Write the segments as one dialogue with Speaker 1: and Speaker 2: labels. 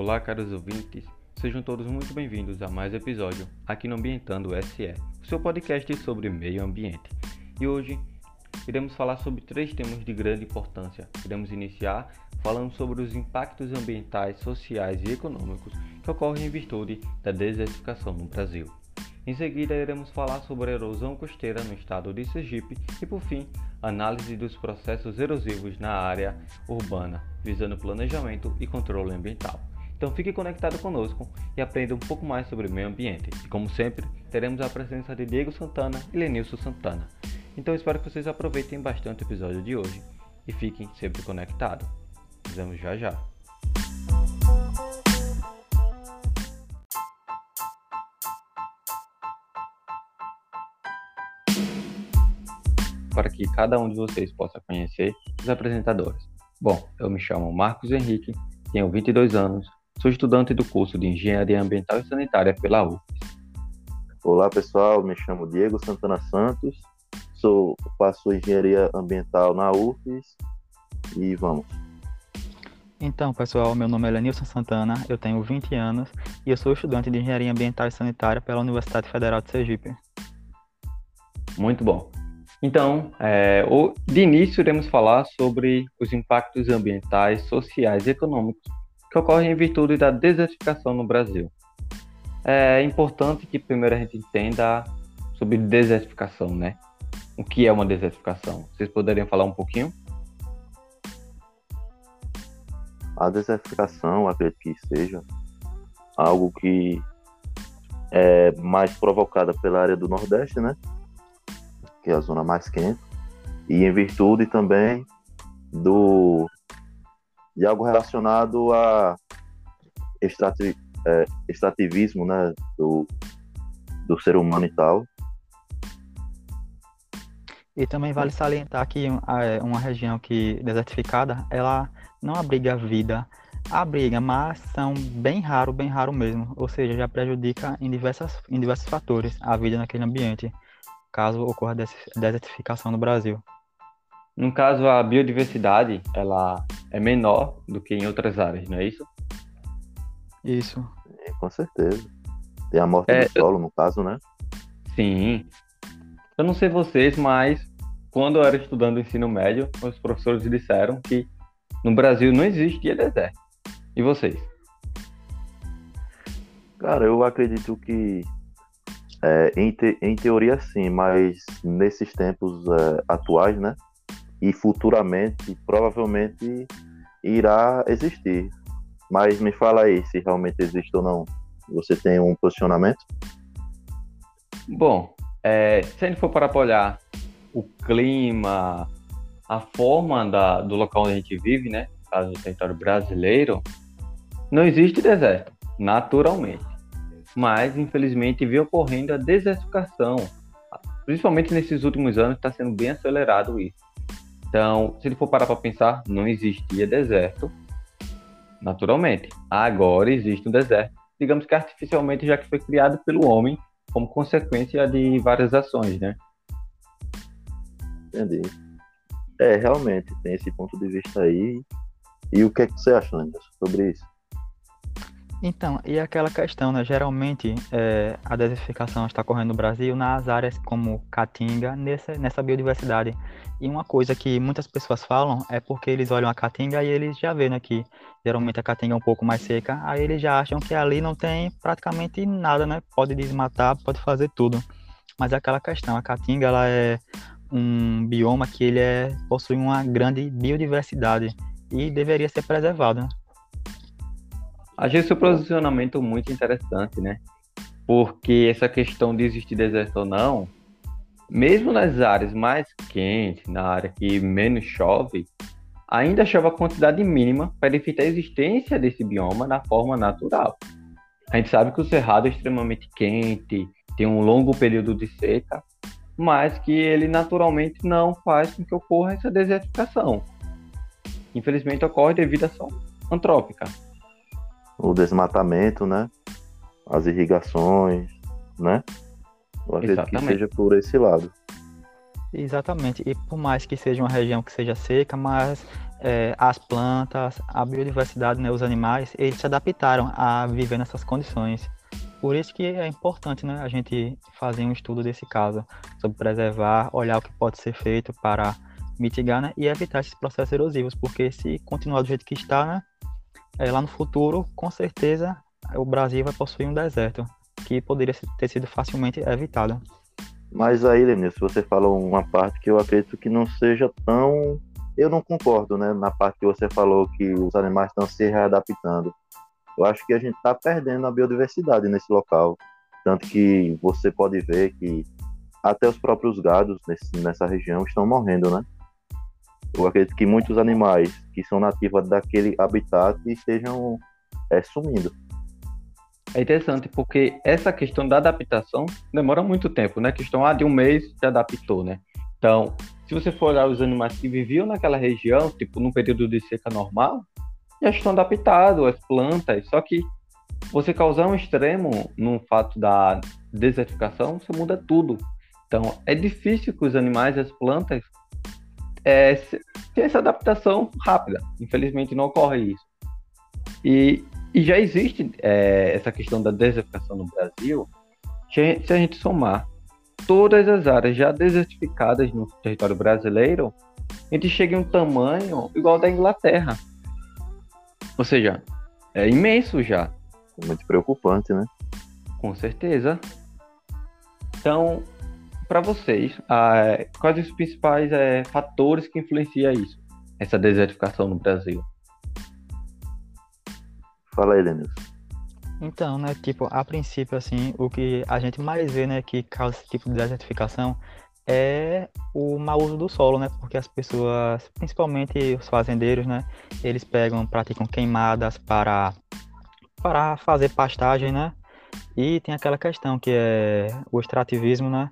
Speaker 1: Olá, caros ouvintes. Sejam todos muito bem-vindos a mais um episódio aqui no Ambientando SE, o seu podcast sobre meio ambiente. E hoje iremos falar sobre três temas de grande importância. Iremos iniciar falando sobre os impactos ambientais, sociais e econômicos que ocorrem em virtude da desertificação no Brasil. Em seguida, iremos falar sobre a erosão costeira no estado de Sergipe e, por fim, análise dos processos erosivos na área urbana, visando planejamento e controle ambiental. Então fique conectado conosco e aprenda um pouco mais sobre o meio ambiente. E como sempre, teremos a presença de Diego Santana e Lenilson Santana. Então espero que vocês aproveitem bastante o episódio de hoje e fiquem sempre conectados. Nos vemos já já. para que cada um de vocês possa conhecer os apresentadores. Bom, eu me chamo Marcos Henrique, tenho 22 anos, sou estudante do curso de Engenharia Ambiental e Sanitária pela UFES.
Speaker 2: Olá pessoal, me chamo Diego Santana Santos, sou, faço Engenharia Ambiental na UFES e vamos.
Speaker 3: Então, pessoal, meu nome é Lenilson Santana, eu tenho 20 anos e eu sou estudante de Engenharia Ambiental e Sanitária pela Universidade Federal de Sergipe.
Speaker 1: Muito bom. Então, é, de início, iremos falar sobre os impactos ambientais, sociais e econômicos que ocorrem em virtude da desertificação no Brasil. É importante que primeiro a gente entenda sobre desertificação, né? O que é uma desertificação? Vocês poderiam falar um pouquinho?
Speaker 2: A desertificação, acredito que seja algo que é mais provocada pela área do Nordeste, né? que é a zona mais quente, e em virtude também do de algo relacionado a extrati, é, extrativismo né, do, do ser humano e tal.
Speaker 3: E também vale salientar que é, uma região que desertificada, ela não abriga vida, abriga, mas são bem raro, bem raro mesmo. Ou seja, já prejudica em, diversas, em diversos fatores a vida naquele ambiente caso ocorra desertificação no Brasil.
Speaker 1: No caso, a biodiversidade ela é menor do que em outras áreas, não é isso?
Speaker 3: Isso.
Speaker 2: É, com certeza. Tem a morte é, do solo, no caso, né?
Speaker 1: Sim. Eu não sei vocês, mas quando eu era estudando ensino médio, os professores disseram que no Brasil não existia deserto. E vocês?
Speaker 2: Cara, eu acredito que é, em, te, em teoria, sim, mas nesses tempos é, atuais, né? E futuramente, provavelmente irá existir. Mas me fala aí se realmente existe ou não. Você tem um posicionamento?
Speaker 1: Bom, é, se a gente for para olhar o clima, a forma da, do local onde a gente vive, né? Caso do território brasileiro, não existe deserto, naturalmente mas infelizmente vem ocorrendo a desertificação, principalmente nesses últimos anos está sendo bem acelerado isso. Então, se ele for parar para pensar, não existia deserto naturalmente. Agora existe um deserto, digamos que artificialmente, já que foi criado pelo homem como consequência de várias ações, né?
Speaker 2: Entendi. É, realmente, tem esse ponto de vista aí. E o que, é que você acha, Anderson, sobre isso?
Speaker 3: Então, e aquela questão, né? Geralmente é, a desertificação está ocorrendo no Brasil nas áreas como Caatinga, nessa, nessa biodiversidade. E uma coisa que muitas pessoas falam é porque eles olham a Caatinga e eles já veem né, geralmente a Caatinga é um pouco mais seca, aí eles já acham que ali não tem praticamente nada, né? Pode desmatar, pode fazer tudo. Mas é aquela questão, a Caatinga ela é um bioma que ele é, possui uma grande biodiversidade e deveria ser preservado. Né?
Speaker 1: Achei seu posicionamento muito interessante, né? Porque essa questão de existir deserto ou não, mesmo nas áreas mais quentes, na área que menos chove, ainda chove a quantidade mínima para evitar a existência desse bioma na forma natural. A gente sabe que o cerrado é extremamente quente, tem um longo período de seca, mas que ele naturalmente não faz com que ocorra essa desertificação. Infelizmente ocorre devido à ação antrópica
Speaker 2: o desmatamento, né? As irrigações, né? Eu acredito Exatamente. que seja por esse lado.
Speaker 3: Exatamente. E por mais que seja uma região que seja seca, mas é, as plantas, a biodiversidade, né, os animais, eles se adaptaram a viver nessas condições. Por isso que é importante né, a gente fazer um estudo desse caso, sobre preservar, olhar o que pode ser feito para mitigar né, e evitar esses processos erosivos, porque se continuar do jeito que está, né, é, lá no futuro, com certeza, o Brasil vai possuir um deserto, que poderia ter sido facilmente evitado.
Speaker 2: Mas aí, Lenilson, você falou uma parte que eu acredito que não seja tão. Eu não concordo, né? Na parte que você falou que os animais estão se readaptando. Eu acho que a gente está perdendo a biodiversidade nesse local. Tanto que você pode ver que até os próprios gados nesse, nessa região estão morrendo, né? Eu acredito que muitos animais que são nativos daquele habitat estejam é, sumindo.
Speaker 1: É interessante porque essa questão da adaptação demora muito tempo, né? A questão ah, de um mês se adaptou, né? Então, se você for olhar os animais que viviam naquela região, tipo num período de seca normal, já estão adaptados, as plantas, só que você causar um extremo no fato da desertificação, você muda tudo. Então, é difícil que os animais as plantas é, tenham essa adaptação rápida. Infelizmente, não ocorre isso. E e já existe é, essa questão da desertificação no Brasil, se a gente somar todas as áreas já desertificadas no território brasileiro, a gente chega em um tamanho igual ao da Inglaterra. Ou seja, é imenso já.
Speaker 2: Muito preocupante, né?
Speaker 1: Com certeza. Então, para vocês, ah, quais os principais é, fatores que influenciam isso, essa desertificação no Brasil?
Speaker 2: Fala aí, Lenilson.
Speaker 3: Então, né, tipo, a princípio, assim, o que a gente mais vê, né, que causa esse tipo de desertificação é o mau uso do solo, né, porque as pessoas, principalmente os fazendeiros, né, eles pegam, praticam queimadas para, para fazer pastagem, né, e tem aquela questão que é o extrativismo, né,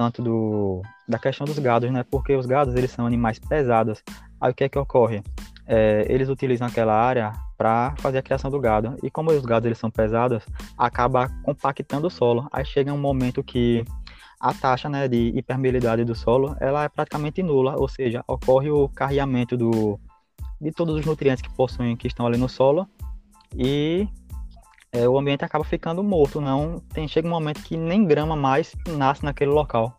Speaker 3: tanto do, da questão dos gados, né, porque os gados, eles são animais pesados, aí o que é que ocorre? É, eles utilizam aquela área para fazer a criação do gado. E como os gados eles são pesados, acaba compactando o solo. Aí chega um momento que a taxa né, de hipermeabilidade do solo ela é praticamente nula, ou seja, ocorre o carreamento do, de todos os nutrientes que possuem, que estão ali no solo, e é, o ambiente acaba ficando morto. Não tem chega um momento que nem grama mais nasce naquele local.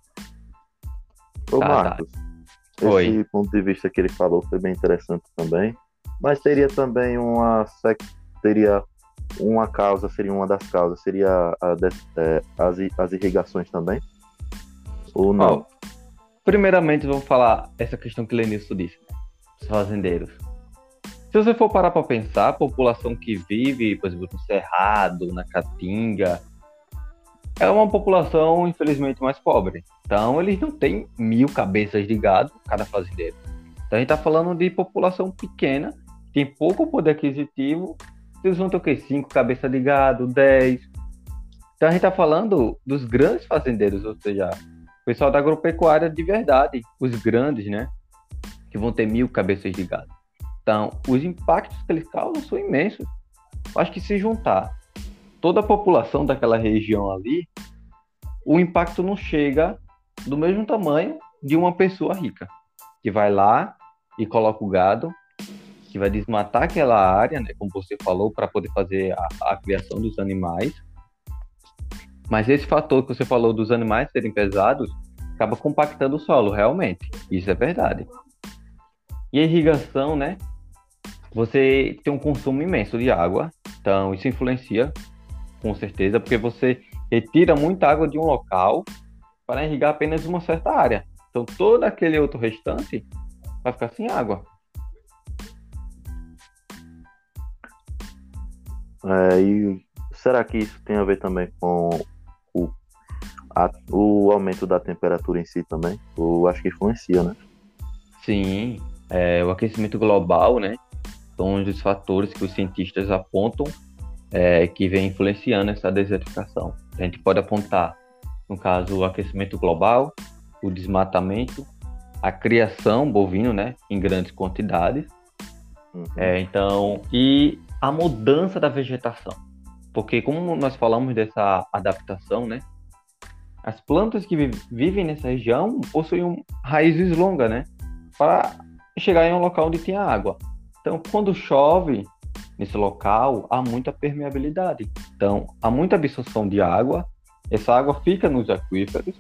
Speaker 2: Ô tá, Marcos, tá. esse Oi. ponto de vista que ele falou foi bem interessante também mas teria também uma teria uma causa, seria uma das causas, seria a, é, as, as irrigações também? Ou não? Oh,
Speaker 1: primeiramente, vamos falar essa questão que o Lenilson disse, né? os fazendeiros. Se você for parar para pensar, a população que vive, por exemplo, no Cerrado, na Caatinga, é uma população, infelizmente, mais pobre. Então, eles não têm mil cabeças de gado, cada fazendeiro. Então, a gente está falando de população pequena tem pouco poder aquisitivo, eles vão ter o quê? Cinco cabeças de gado, dez. Então a gente está falando dos grandes fazendeiros, ou seja, o pessoal da agropecuária de verdade, os grandes, né? Que vão ter mil cabeças de gado. Então, os impactos que eles causam são imensos. Eu acho que se juntar toda a população daquela região ali, o impacto não chega do mesmo tamanho de uma pessoa rica, que vai lá e coloca o gado que vai desmatar aquela área, né, como você falou, para poder fazer a, a, criação dos animais. Mas esse fator que você falou dos animais serem pesados acaba compactando o solo, realmente. Isso é verdade. E a irrigação, né? Você tem um consumo imenso de água, então isso influencia, com certeza, porque você retira muita água de um local para irrigar apenas uma certa área. Então todo aquele outro restante vai ficar sem água.
Speaker 2: É, e será que isso tem a ver também com o, a, o aumento da temperatura em si também? Eu acho que influencia, né?
Speaker 1: Sim, é, o aquecimento global, né? São um dos fatores que os cientistas apontam é, que vem influenciando essa desertificação. A gente pode apontar, no caso, o aquecimento global, o desmatamento, a criação bovino, né, em grandes quantidades. Uhum. É, então, e a mudança da vegetação. Porque como nós falamos dessa adaptação, né? As plantas que vivem nessa região possuem raízes longas, né? Para chegar em um local onde tem água. Então, quando chove nesse local, há muita permeabilidade. Então, há muita absorção de água, essa água fica nos aquíferos,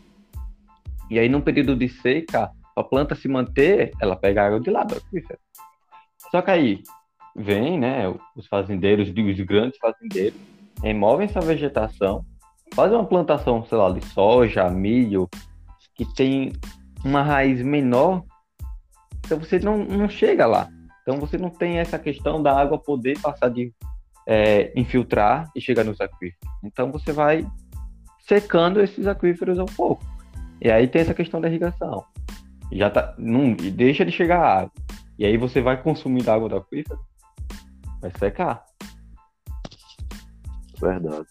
Speaker 1: e aí, num período de seca, a planta se manter, ela pega água de lá do aquífero. Só que aí, vem, né, os fazendeiros, os grandes fazendeiros, removem essa vegetação, fazem uma plantação, sei lá, de soja, milho, que tem uma raiz menor, então você não, não chega lá. Então você não tem essa questão da água poder passar de é, infiltrar e chegar nos aquíferos. Então você vai secando esses aquíferos um pouco. E aí tem essa questão da irrigação. Já tá, não, deixa de chegar a água. E aí você vai consumir água do aquífero, vai secar.
Speaker 2: Verdade.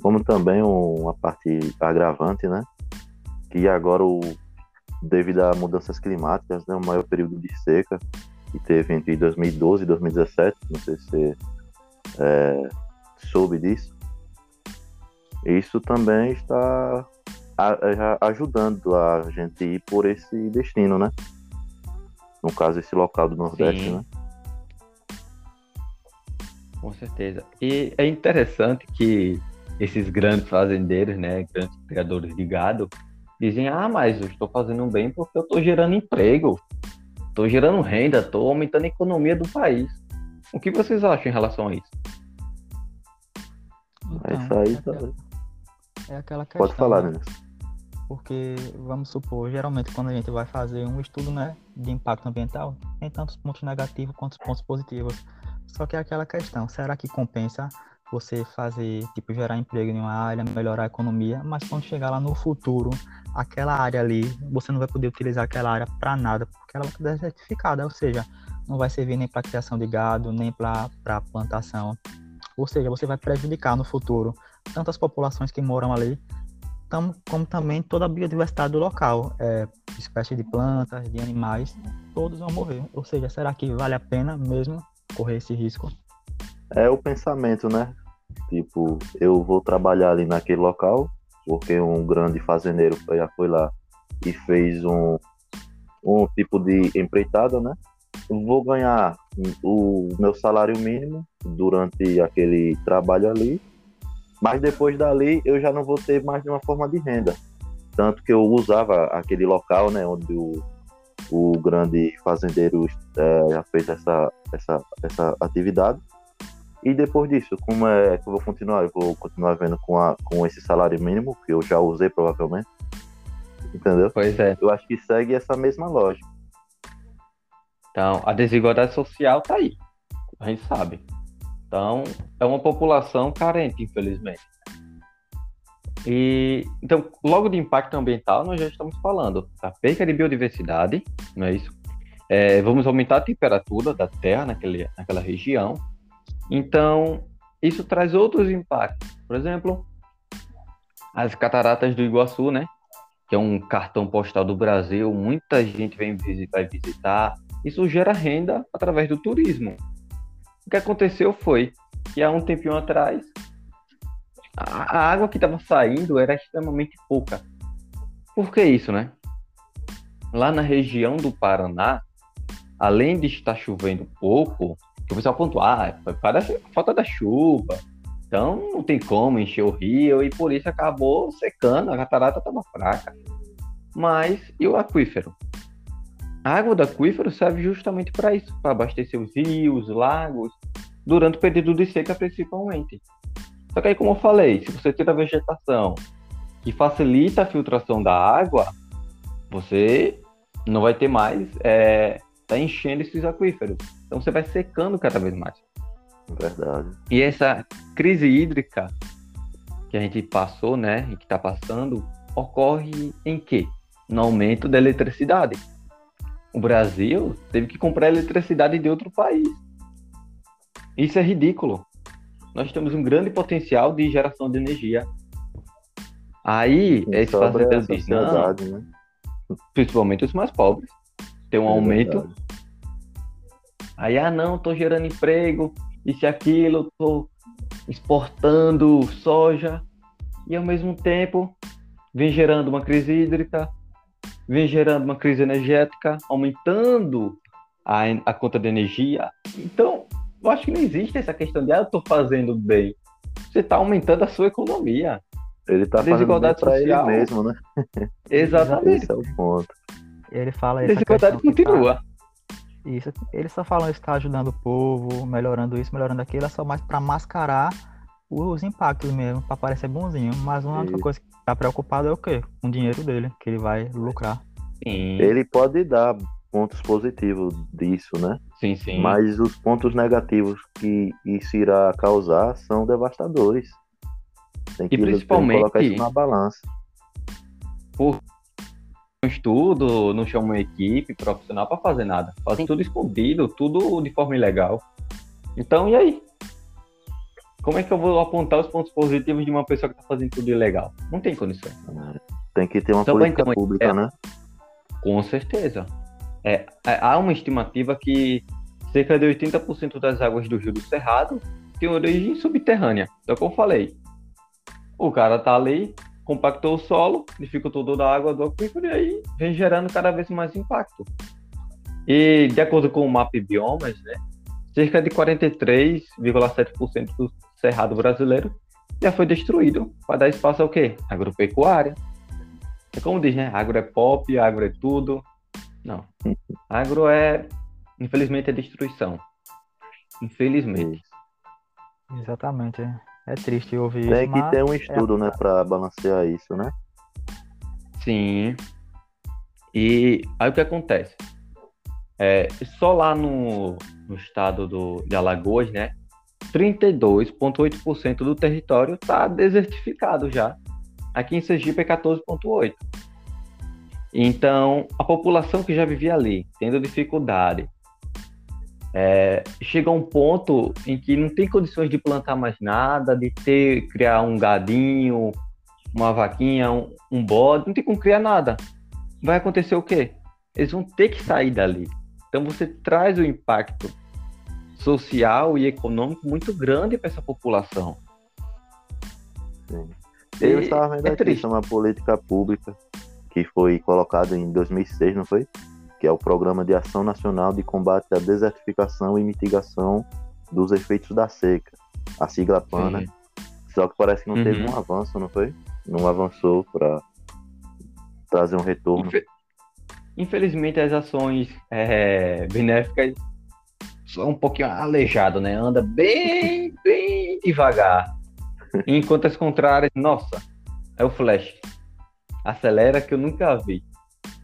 Speaker 2: Como também uma parte agravante, né? Que agora, o, devido a mudanças climáticas, né, o maior período de seca que teve entre 2012 e 2017, não sei se você é, soube disso, isso também está ajudando a gente ir por esse destino, né? No caso, esse local do Nordeste, Sim. né?
Speaker 1: Com certeza. E é interessante que esses grandes fazendeiros, né, grandes criadores de gado, dizem: ah, mas eu estou fazendo bem porque eu estou gerando emprego, estou gerando renda, estou aumentando a economia do país. O que vocês acham em relação a isso?
Speaker 2: Então, é isso aí, é aquela,
Speaker 3: é aquela questão.
Speaker 2: Pode falar, né?
Speaker 3: Porque, vamos supor, geralmente quando a gente vai fazer um estudo né, de impacto ambiental, tem tantos pontos negativos quanto pontos positivos. Só que é aquela questão, será que compensa você fazer, tipo, gerar emprego em uma área, melhorar a economia, mas quando chegar lá no futuro, aquela área ali, você não vai poder utilizar aquela área para nada, porque ela vai estar desertificada, ou seja, não vai servir nem para criação de gado, nem para plantação. Ou seja, você vai prejudicar no futuro tantas populações que moram ali, tam, como também toda a biodiversidade do local, é, espécies de plantas, de animais, todos vão morrer. Ou seja, será que vale a pena mesmo correr esse risco?
Speaker 2: É o pensamento, né? Tipo, eu vou trabalhar ali naquele local, porque um grande fazendeiro já foi lá e fez um, um tipo de empreitada, né? Vou ganhar o meu salário mínimo durante aquele trabalho ali mas depois dali eu já não vou ter mais nenhuma forma de renda. Tanto que eu usava aquele local, né, onde o, o grande fazendeiro é, já fez essa, essa, essa atividade. E depois disso, como é que eu vou continuar? Eu vou continuar vendo com, a, com esse salário mínimo, que eu já usei provavelmente. Entendeu?
Speaker 1: Pois é.
Speaker 2: Eu acho que segue essa mesma lógica.
Speaker 1: Então, a desigualdade social tá aí. A gente sabe. Então, é uma população carente, infelizmente. E então, logo de impacto ambiental, nós já estamos falando da perda de biodiversidade, não é isso? É, vamos aumentar a temperatura da Terra naquele, naquela região. Então, isso traz outros impactos. Por exemplo, as cataratas do Iguaçu, né? Que é um cartão postal do Brasil, muita gente vem visitar visitar. Isso gera renda através do turismo. O que aconteceu foi que há um tempinho atrás a, a água que estava saindo era extremamente pouca. Por que isso, né? Lá na região do Paraná, além de estar chovendo pouco, o pessoal pontua, ah, para falta da chuva, então não tem como encher o rio e por isso acabou secando, a catarata estava fraca. Mas e o aquífero? A água do aquífero serve justamente para isso, para abastecer os rios, lagos, durante o período de seca principalmente. Só que aí, como eu falei, se você tira a vegetação que facilita a filtração da água, você não vai ter mais, é, tá enchendo esses aquíferos. Então você vai secando cada vez mais.
Speaker 2: Verdade.
Speaker 1: E essa crise hídrica que a gente passou, né, e que está passando, ocorre em quê? No aumento da eletricidade o Brasil teve que comprar eletricidade de outro país. Isso é ridículo. Nós temos um grande potencial de geração de energia. Aí, esse dizem, não, né? principalmente os mais pobres, tem um é aumento. Verdade. Aí, ah, não, tô gerando emprego, isso e aquilo, tô exportando soja, e ao mesmo tempo vem gerando uma crise hídrica, vem gerando uma crise energética, aumentando a, a conta de energia. Então, eu acho que não existe essa questão de, ah, eu estou fazendo bem. Você está aumentando a sua economia.
Speaker 2: Ele está fazendo para ele mesmo, né?
Speaker 1: Exatamente.
Speaker 2: Esse é o ponto.
Speaker 3: Ele fala
Speaker 1: A
Speaker 3: essa
Speaker 1: desigualdade
Speaker 3: tá-
Speaker 1: continua.
Speaker 3: Isso, ele só fala isso, está ajudando o povo, melhorando isso, melhorando aquilo, é só mais para mascarar os impactos mesmo, para parecer bonzinho. Mas uma única
Speaker 2: Isso.
Speaker 3: coisa que tá preocupado é o quê? Com o dinheiro dele, que ele vai lucrar.
Speaker 1: Sim,
Speaker 2: Ele pode dar pontos positivos disso, né?
Speaker 1: sim, sim.
Speaker 2: Mas os pontos negativos que isso irá causar são devastadores. Tem que, que
Speaker 1: principalmente-
Speaker 2: colocar isso na balança.
Speaker 1: Um estudo, não chama uma equipe profissional para fazer nada. Fazem tudo escondido, tudo de forma ilegal. Então, e aí? Como é que eu vou apontar os pontos positivos de uma pessoa que está fazendo tudo ilegal? Não tem condições.
Speaker 2: Tem que ter uma
Speaker 1: Só pra
Speaker 2: política
Speaker 1: uma
Speaker 2: pública,
Speaker 1: ideia.
Speaker 2: né?
Speaker 1: Com certeza. É, é, há uma estimativa que cerca de 80% das águas do Rio do Cerrado tem origem subterrânea. Então, como eu falei, o cara tá ali, compactou o solo, dificultou toda a água do aquífero e aí vem gerando cada vez mais impacto. E, de acordo com o MAP Biomas, né, cerca de 43,7% do cerrado brasileiro já foi destruído para dar espaço ao quê? Agropecuária. É como diz, né? Agro é pop, agro é tudo. Não. Agro é, infelizmente, é destruição. Infelizmente.
Speaker 3: Exatamente. É triste ouvir
Speaker 2: Tem
Speaker 3: isso,
Speaker 2: que
Speaker 3: mas
Speaker 2: ter um estudo, né, pra balancear isso, né?
Speaker 1: Sim. E aí o que acontece? É, só lá no, no estado do, de Alagoas, né? 32,8% do território está desertificado já. Aqui em Sergipe é 14,8%. Então, a população que já vivia ali, tendo dificuldade, é, chega a um ponto em que não tem condições de plantar mais nada, de ter, criar um gadinho, uma vaquinha, um, um bode, não tem como criar nada. Vai acontecer o quê? Eles vão ter que sair dali. Então você traz o impacto social e econômico muito grande para essa população.
Speaker 2: Eu
Speaker 1: E
Speaker 2: estava vendo
Speaker 1: é
Speaker 2: aqui
Speaker 1: triste.
Speaker 2: uma política pública que foi colocada em 2006, não foi? Que é o Programa de Ação Nacional de Combate à Desertificação e Mitigação dos Efeitos da Seca, a sigla PANA.
Speaker 1: Sim.
Speaker 2: Só que parece que não teve
Speaker 1: Uhum.
Speaker 2: um avanço, não foi? Não avançou para trazer um retorno.
Speaker 1: Infe- Infelizmente as ações é, benéficas são um pouquinho aleijado, né? Anda bem, bem devagar. Enquanto as contrárias, nossa, é o flash. Acelera que eu nunca vi.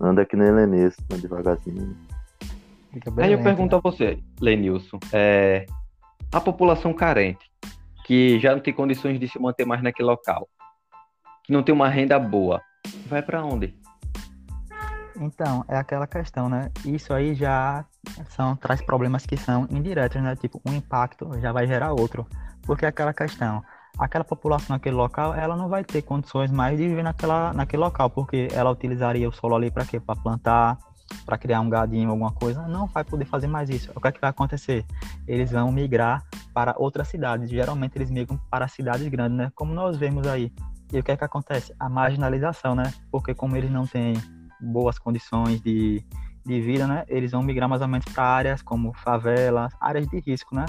Speaker 2: Anda que nem Lenês, né, devagarzinho.
Speaker 1: Aí eu pergunto
Speaker 3: né?
Speaker 1: a você, Lenilson, é, a população carente, que já não tem condições de se manter mais naquele local, que não tem uma renda boa, vai para onde?
Speaker 3: Então, é aquela questão, né? Isso aí já são, traz problemas que são indiretos, né? Tipo, um impacto já vai gerar outro. Porque é aquela questão, aquela população naquele local, ela não vai ter condições mais de viver naquela, naquele local, porque ela utilizaria o solo ali para quê? Para plantar, para criar um gadinho, alguma coisa. Não vai poder fazer mais isso. O que é que vai acontecer? Eles vão migrar para outras cidades. Geralmente eles migram para cidades grandes, né? Como nós vemos aí. E o que é que acontece? A marginalização, né? Porque como eles não têm boas condições de, de vida, né? Eles vão migrar mais ou menos para áreas como favelas, áreas de risco, né?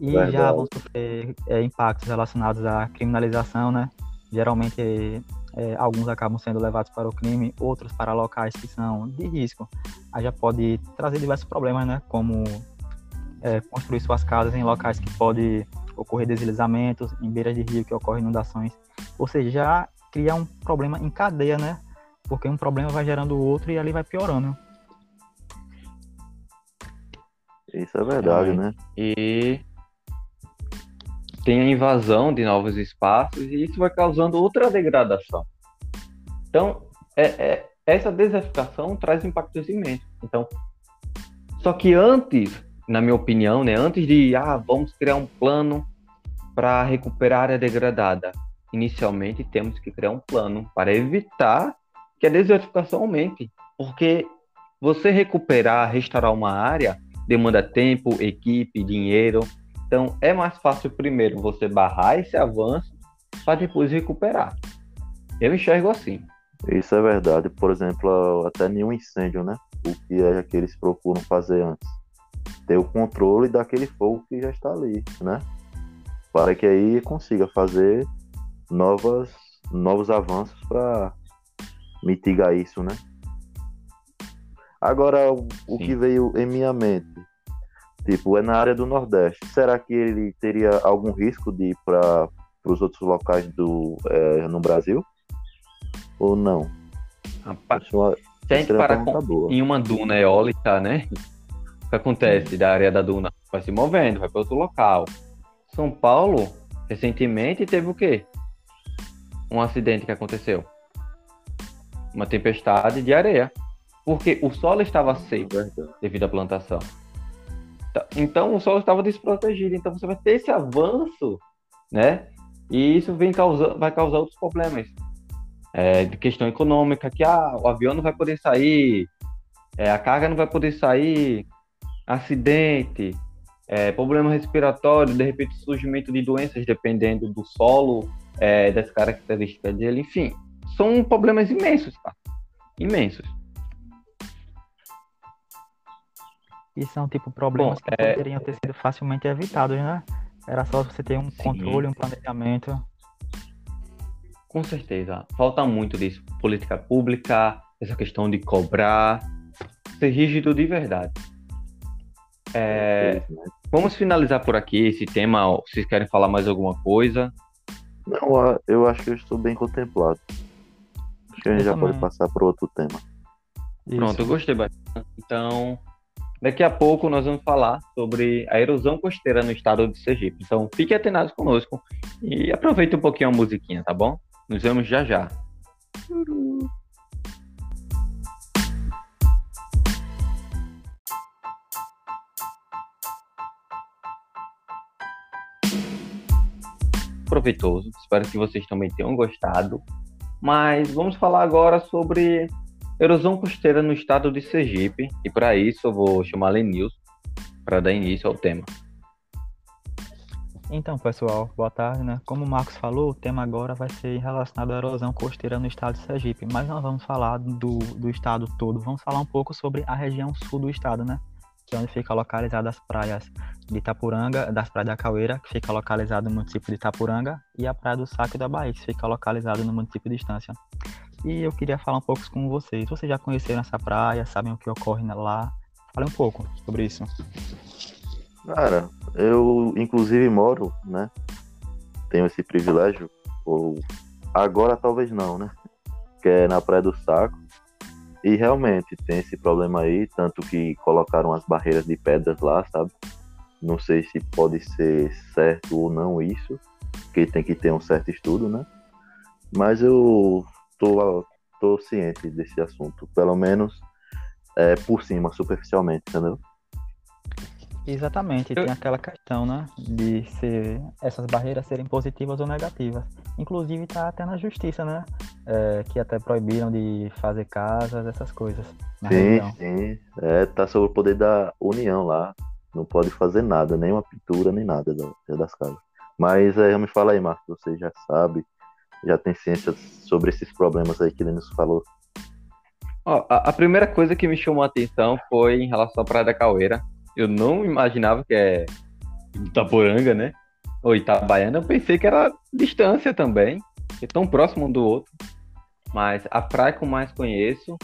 Speaker 3: E já
Speaker 2: Verdade.
Speaker 3: vão sofrer é, impactos relacionados à criminalização, né? Geralmente é, alguns acabam sendo levados para o crime, outros para locais que são de risco. Aí já pode trazer diversos problemas, né? Como é, construir suas casas em locais que pode ocorrer deslizamentos, em beiras de rio que ocorrem inundações. Ou seja, já cria um problema em cadeia, né? Porque um problema vai gerando o outro e ali vai piorando.
Speaker 2: Isso é verdade,
Speaker 1: Ai.
Speaker 2: né?
Speaker 1: E tem a invasão de novos espaços e isso vai causando outra degradação. Então, é, é- essa desertificação traz impactos imensos. Então, só que antes, na minha opinião, né, antes de ah, vamos criar um plano para recuperar a área degradada, inicialmente temos que criar um plano para evitar que a desertificação aumente, porque você recuperar, restaurar uma área demanda tempo, equipe, dinheiro. Então é mais fácil primeiro você barrar esse avanço para depois recuperar. Eu enxergo assim.
Speaker 2: Isso é verdade. Por exemplo, até nenhum incêndio, né? O que é que eles procuram fazer antes? Ter o controle daquele fogo que já está ali, né? Para que aí consiga fazer novas, novos avanços para mitigar isso, né? Agora, o, o que veio em minha mente, tipo, é na área do Nordeste. Será que ele teria algum risco de ir para os outros locais do, é, no Brasil? Ou não?
Speaker 1: Rapaz, uma, se a gente parar em uma duna eólica, né? O que acontece da área da duna? Vai se movendo, vai para outro local. São Paulo, recentemente, teve o quê? Um acidente que aconteceu. Uma tempestade de areia. Porque o solo estava seco devido à plantação. Tá, então o solo estava desprotegido. Então você vai ter esse avanço, né? E isso vem causar, vai causar outros problemas. É, de questão econômica, que ah, o avião não vai poder sair, é, a carga não vai poder sair, acidente, é, problema respiratório, de repente surgimento de doenças dependendo do solo, é, das características dele, enfim, são problemas imensos, tá? Imensos.
Speaker 3: E são tipo problemas Bom, que é... poderiam ter sido facilmente evitados, né? Era só você ter um Sim. controle, um planejamento.
Speaker 1: Com certeza. Falta muito disso. Política pública, essa questão de cobrar, ser rígido de verdade. É, vamos finalizar por aqui esse tema. Vocês querem falar mais alguma coisa?
Speaker 2: Não, eu acho que eu estou bem contemplado. Acho que a gente já também. pode passar para outro tema.
Speaker 1: Pronto, Isso. eu gostei bastante. Então, daqui a pouco nós vamos falar sobre a erosão costeira no estado de Sergipe. Então, fique atenados conosco e aproveite um pouquinho a musiquinha, tá bom? Nos vemos já já. proveitoso. Espero que vocês também tenham gostado. Mas vamos falar agora sobre erosão costeira no estado de Sergipe. E para isso eu vou chamar Lenils para dar início ao tema.
Speaker 3: Então, pessoal, boa tarde, né? Como o Marcos falou, o tema agora vai ser relacionado à erosão costeira no estado de Sergipe, mas nós vamos falar do, do estado todo. Vamos falar um pouco sobre a região sul do estado, né? Que é onde fica localizada as praias de Itapuranga, das praias da Caueira, que fica localizada no município de Itapuranga, e a praia do Saco da Bahia, que fica localizada no município de Estância. E eu queria falar um pouco com vocês. Vocês já conheceram essa praia, sabem o que ocorre lá? Fale um pouco sobre isso.
Speaker 2: Cara, eu inclusive moro, né? Tenho esse privilégio, ou agora talvez não, né? Que é na Praia do Saco. E realmente tem esse problema aí, tanto que colocaram as barreiras de pedras lá, sabe? Não sei se pode ser certo ou não isso, porque tem que ter um certo estudo, né? Mas eu tô, tô ciente desse assunto, pelo menos é, por cima, superficialmente, entendeu?
Speaker 3: Exatamente, tem aquela questão, né, de ser essas barreiras serem positivas ou negativas. Inclusive está até na justiça, né, é, que até proibiram de fazer casas, essas coisas.
Speaker 2: sim, região. sim, é, tá sob o poder da União lá, não pode fazer nada, nem uma pintura, nem nada das casas. Mas é, me fala aí, Marcos, você já sabe, já tem ciência sobre esses problemas aí que ele nos falou.
Speaker 1: A, a, primeira coisa que me chamou a atenção foi em relação à Praia da Caueira, eu não imaginava que é Itaporanga, né? Ou Itabaiana, eu pensei que era distância também, que é tão próximo um do outro. Mas a praia que eu mais conheço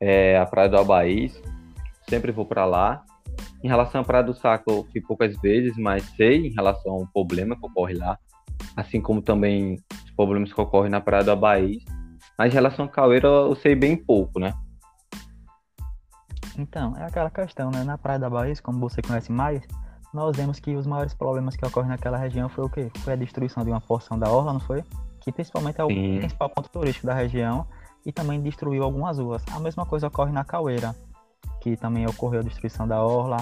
Speaker 1: é a Praia do Albaís, sempre vou para lá. Em relação à Praia do Saco, eu fui poucas vezes, mas sei em relação ao problema que ocorre lá, assim como também problemas que ocorrem na Praia do Albaís. Mas em relação ao Caueira, eu sei bem pouco, né?
Speaker 3: Então, é aquela questão, né? Na Praia da Bahia, como você conhece mais, nós vemos que os maiores problemas que ocorrem naquela região foi o quê? Foi a destruição de uma porção da orla, não foi? Que principalmente é o Sim. principal ponto turístico da região e também destruiu algumas ruas. A mesma coisa ocorre na Caueira, que também ocorreu a destruição da orla,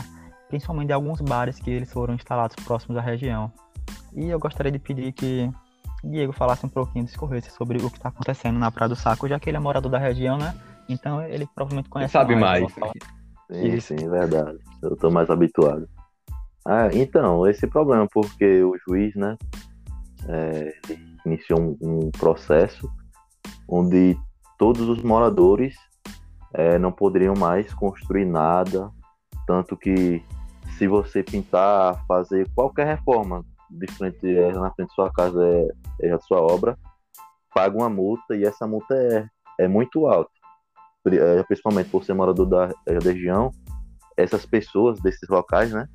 Speaker 3: principalmente de alguns bares que eles foram instalados próximos à região. E eu gostaria de pedir que Diego falasse um pouquinho, discorresse sobre o que está acontecendo na Praia do Saco, já que ele é morador da região, né? Então ele provavelmente conhece
Speaker 1: sabe mais. mais.
Speaker 2: Sim, sim, verdade. Eu tô mais habituado. Ah, então, esse problema, porque o juiz, né, é, iniciou um, um, processo onde todos os moradores é, não poderiam mais construir nada, tanto que se você pintar, fazer qualquer reforma de frente, é, na frente de sua casa é, é a sua obra, paga uma multa e essa multa é, é muito alta. É, principalmente por ser morador da, da região, essas pessoas desses locais, né,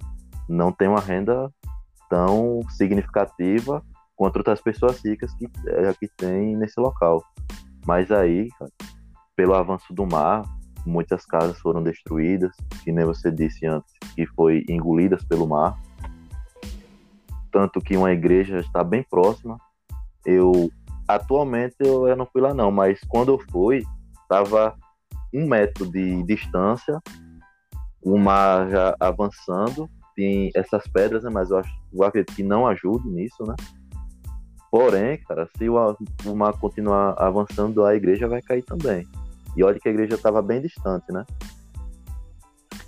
Speaker 2: não têm uma renda tão significativa quanto outras pessoas ricas que, é, que tem nesse local. Mas aí, pelo avanço do mar, muitas casas foram destruídas, que nem você disse antes, que foi engolidas pelo mar. Tanto que uma igreja está bem próxima. Eu atualmente eu, eu não fui lá não, mas quando eu fui, estava um metro de distância, o mar já avançando, tem essas pedras, né, mas eu acho eu acredito que não ajude nisso, né? Porém, cara, se o mar continuar avançando, a igreja vai cair também. E olha que a igreja estava bem distante, né?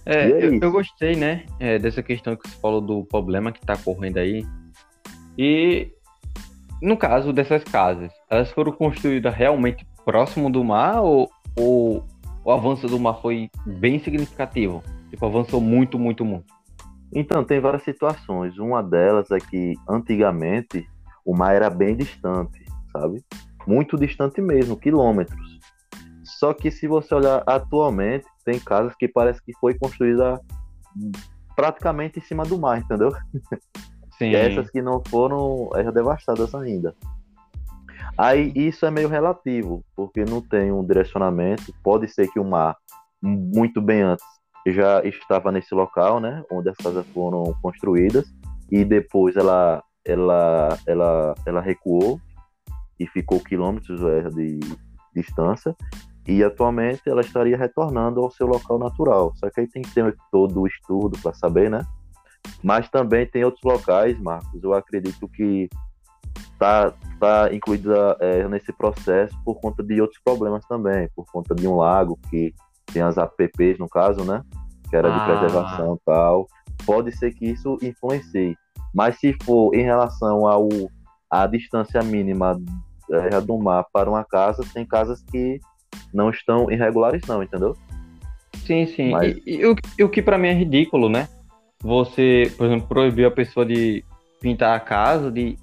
Speaker 1: É, é eu, eu, gostei, né, é, dessa questão que você falou do problema que está ocorrendo aí. E no caso dessas casas, elas foram construídas realmente próximo do mar ou, ou o avanço do mar foi bem significativo? Tipo, avançou muito, muito, muito.
Speaker 2: Então, tem várias situações. Uma delas é que antigamente o mar era bem distante, sabe? Muito distante mesmo, quilômetros. Só que se você olhar atualmente, tem casas que parece que foi construída praticamente em cima do mar, entendeu? Sim. essas que não foram é, devastadas ainda. Aí isso é meio relativo, porque não tem um direcionamento. Pode ser que o mar, muito bem antes, já estava nesse local, né, onde as casas foram construídas, e depois ela, ela, ela, ela recuou e ficou quilômetros é, de distância, e atualmente ela estaria retornando ao seu local natural. Só que aí tem que ter todo o estudo para saber, né? Mas também tem outros locais, Marcos. Eu acredito que tá, tá incluída é, nesse processo por conta de outros problemas também, por conta de um lago que tem as APPs no caso, né? Que era ah. de preservação e tal. Pode ser que isso influencie. Mas se for em relação ao a distância mínima é, do mar para uma casa, tem casas que não estão irregulares, não, entendeu?
Speaker 1: Sim, sim. Mas... E, e, o, e o que para mim é ridículo, né? Você, por exemplo, proibir a pessoa de pintar a casa, de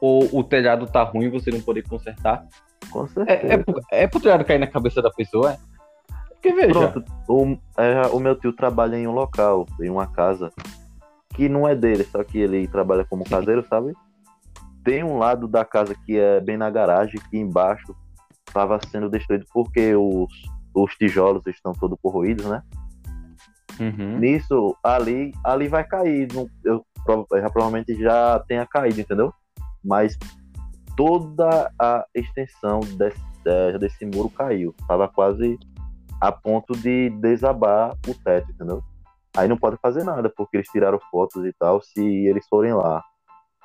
Speaker 1: ou o telhado tá ruim você não poder consertar.
Speaker 2: Com certeza.
Speaker 1: É, é, pro, é pro telhado cair na cabeça da pessoa, é? Porque veja. Pronto,
Speaker 2: o, é, o meu tio trabalha em um local, em uma casa, que não é dele, só que ele trabalha como caseiro, sabe? Tem um lado da casa que é bem na garagem, que embaixo estava sendo destruído porque os, os tijolos estão todos corroídos, né? Uhum. Nisso, ali, ali vai cair. eu, eu, provavelmente já tenha caído, entendeu? Mas toda a extensão desse, desse muro caiu. Tava quase a ponto de desabar o teto, entendeu? Aí não pode fazer nada, porque eles tiraram fotos e tal. Se eles forem lá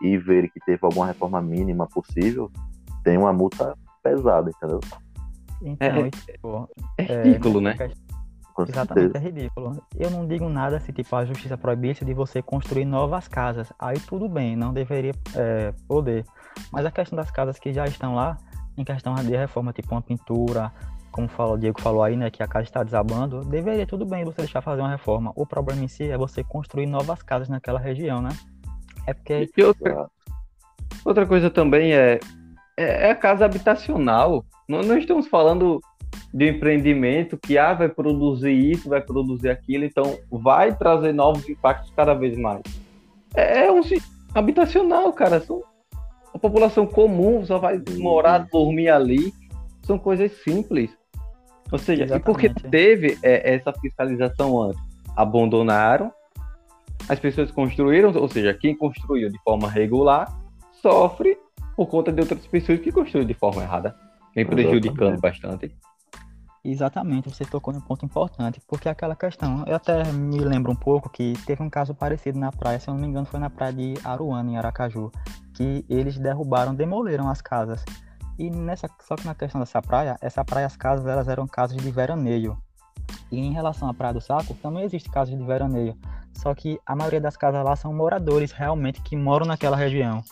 Speaker 2: e verem que teve alguma reforma mínima possível, tem uma multa pesada, entendeu?
Speaker 3: Então, é, tipo,
Speaker 1: é, é ridículo, é, né?
Speaker 3: Exatamente, é ridículo. Eu não digo nada se tipo a justiça proibisse de você construir novas casas. Aí tudo bem, não deveria é, poder. Mas a questão das casas que já estão lá, em questão de reforma, tipo uma pintura, como falou, o Diego falou aí, né, que a casa está desabando, deveria tudo bem você deixar fazer uma reforma. O problema em si é você construir novas casas naquela região, né? É porque.
Speaker 1: E outra, outra coisa também é é, é a casa habitacional. Não, não estamos falando de empreendimento que ah, vai produzir isso, vai produzir aquilo, então vai trazer novos impactos cada vez mais. É, é um habitacional, cara. São a população comum só vai morar, dormir ali. São coisas simples. Ou seja, Exatamente. e porque teve é, essa fiscalização antes? Abandonaram, as pessoas construíram, ou seja, quem construiu de forma regular sofre por conta de outras pessoas que construíram de forma errada, vem prejudicando bastante.
Speaker 3: Exatamente, você tocou em um ponto importante, porque aquela questão, eu até me lembro um pouco que teve um caso parecido na praia, se eu não me engano foi na praia de Aruana, em Aracaju, que eles derrubaram, demoleram as casas. E nessa, só que na questão dessa praia, essa praia, as casas elas eram casas de veraneio. E em relação à Praia do Saco, também existe casas de veraneio. Só que a maioria das casas lá são moradores realmente que moram naquela região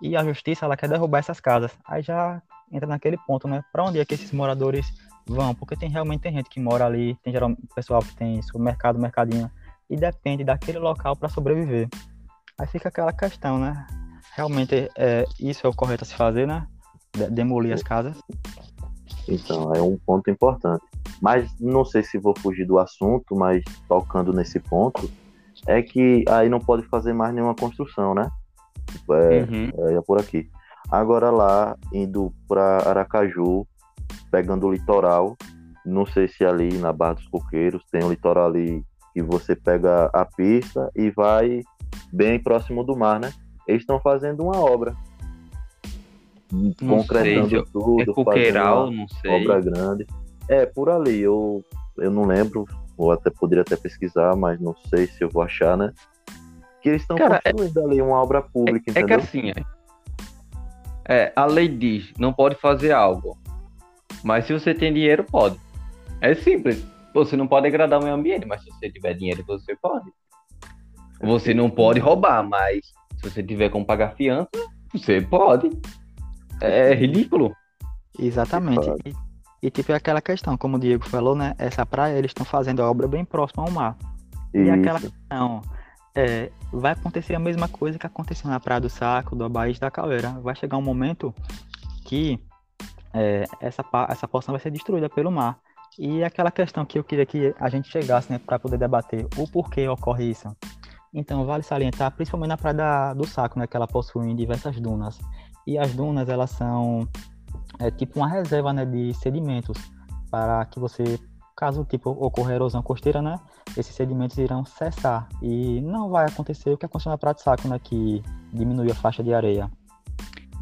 Speaker 3: e a justiça ela quer derrubar essas casas. Aí já entra naquele ponto, né? Para onde é que esses moradores Vão, porque tem realmente tem gente que mora ali, tem geralmente pessoal que tem supermercado, mercadinho, e depende daquele local para sobreviver. Aí fica aquela questão, né? Realmente é, isso é o correto a se fazer, né? Demolir as casas.
Speaker 2: Então, é um ponto importante. Mas não sei se vou fugir do assunto, mas tocando nesse ponto, é que aí não pode fazer mais nenhuma construção, né? É, uhum. é por aqui. Agora lá, indo para Aracaju, pegando o litoral, não sei se ali na Barra dos Coqueiros tem um litoral ali que você pega a pista e vai bem próximo do mar, né? Eles estão fazendo uma obra.
Speaker 1: Não concretando sei, tudo. É coqueiral, não sei.
Speaker 2: Obra grande. É, por ali. Eu, eu não lembro. Ou até poderia até pesquisar, mas não sei se eu vou achar, né? Que eles estão é construindo é, ali uma obra pública, é,
Speaker 1: entendeu? É que assim, é, é, a lei diz, não pode fazer algo. Mas se você tem dinheiro, pode. É simples. Você não pode degradar o meio ambiente, mas se você tiver dinheiro, você pode. Você não pode roubar, mas se você tiver como pagar fiança, você pode. É ridículo.
Speaker 3: Exatamente. E, e, tipo, é aquela questão, como o Diego falou, né? Essa praia, eles estão fazendo a obra bem próxima ao mar. Isso. E aquela questão, é, vai acontecer a mesma coisa que aconteceu na Praia do Saco, do Abaís da Caveira. Vai chegar um momento que é, essa, essa porção vai ser destruída pelo mar. E aquela questão que eu queria que a gente chegasse, né, para poder debater o porquê ocorre isso. Então, vale salientar, principalmente na Praia da, do Saco, né, que ela possui diversas dunas. E as dunas, elas são é, tipo uma reserva né, de sedimentos para que você, caso tipo ocorra erosão costeira, né, esses sedimentos irão cessar e não vai acontecer o que aconteceu na Praia do Saco, né, que diminui a faixa de areia.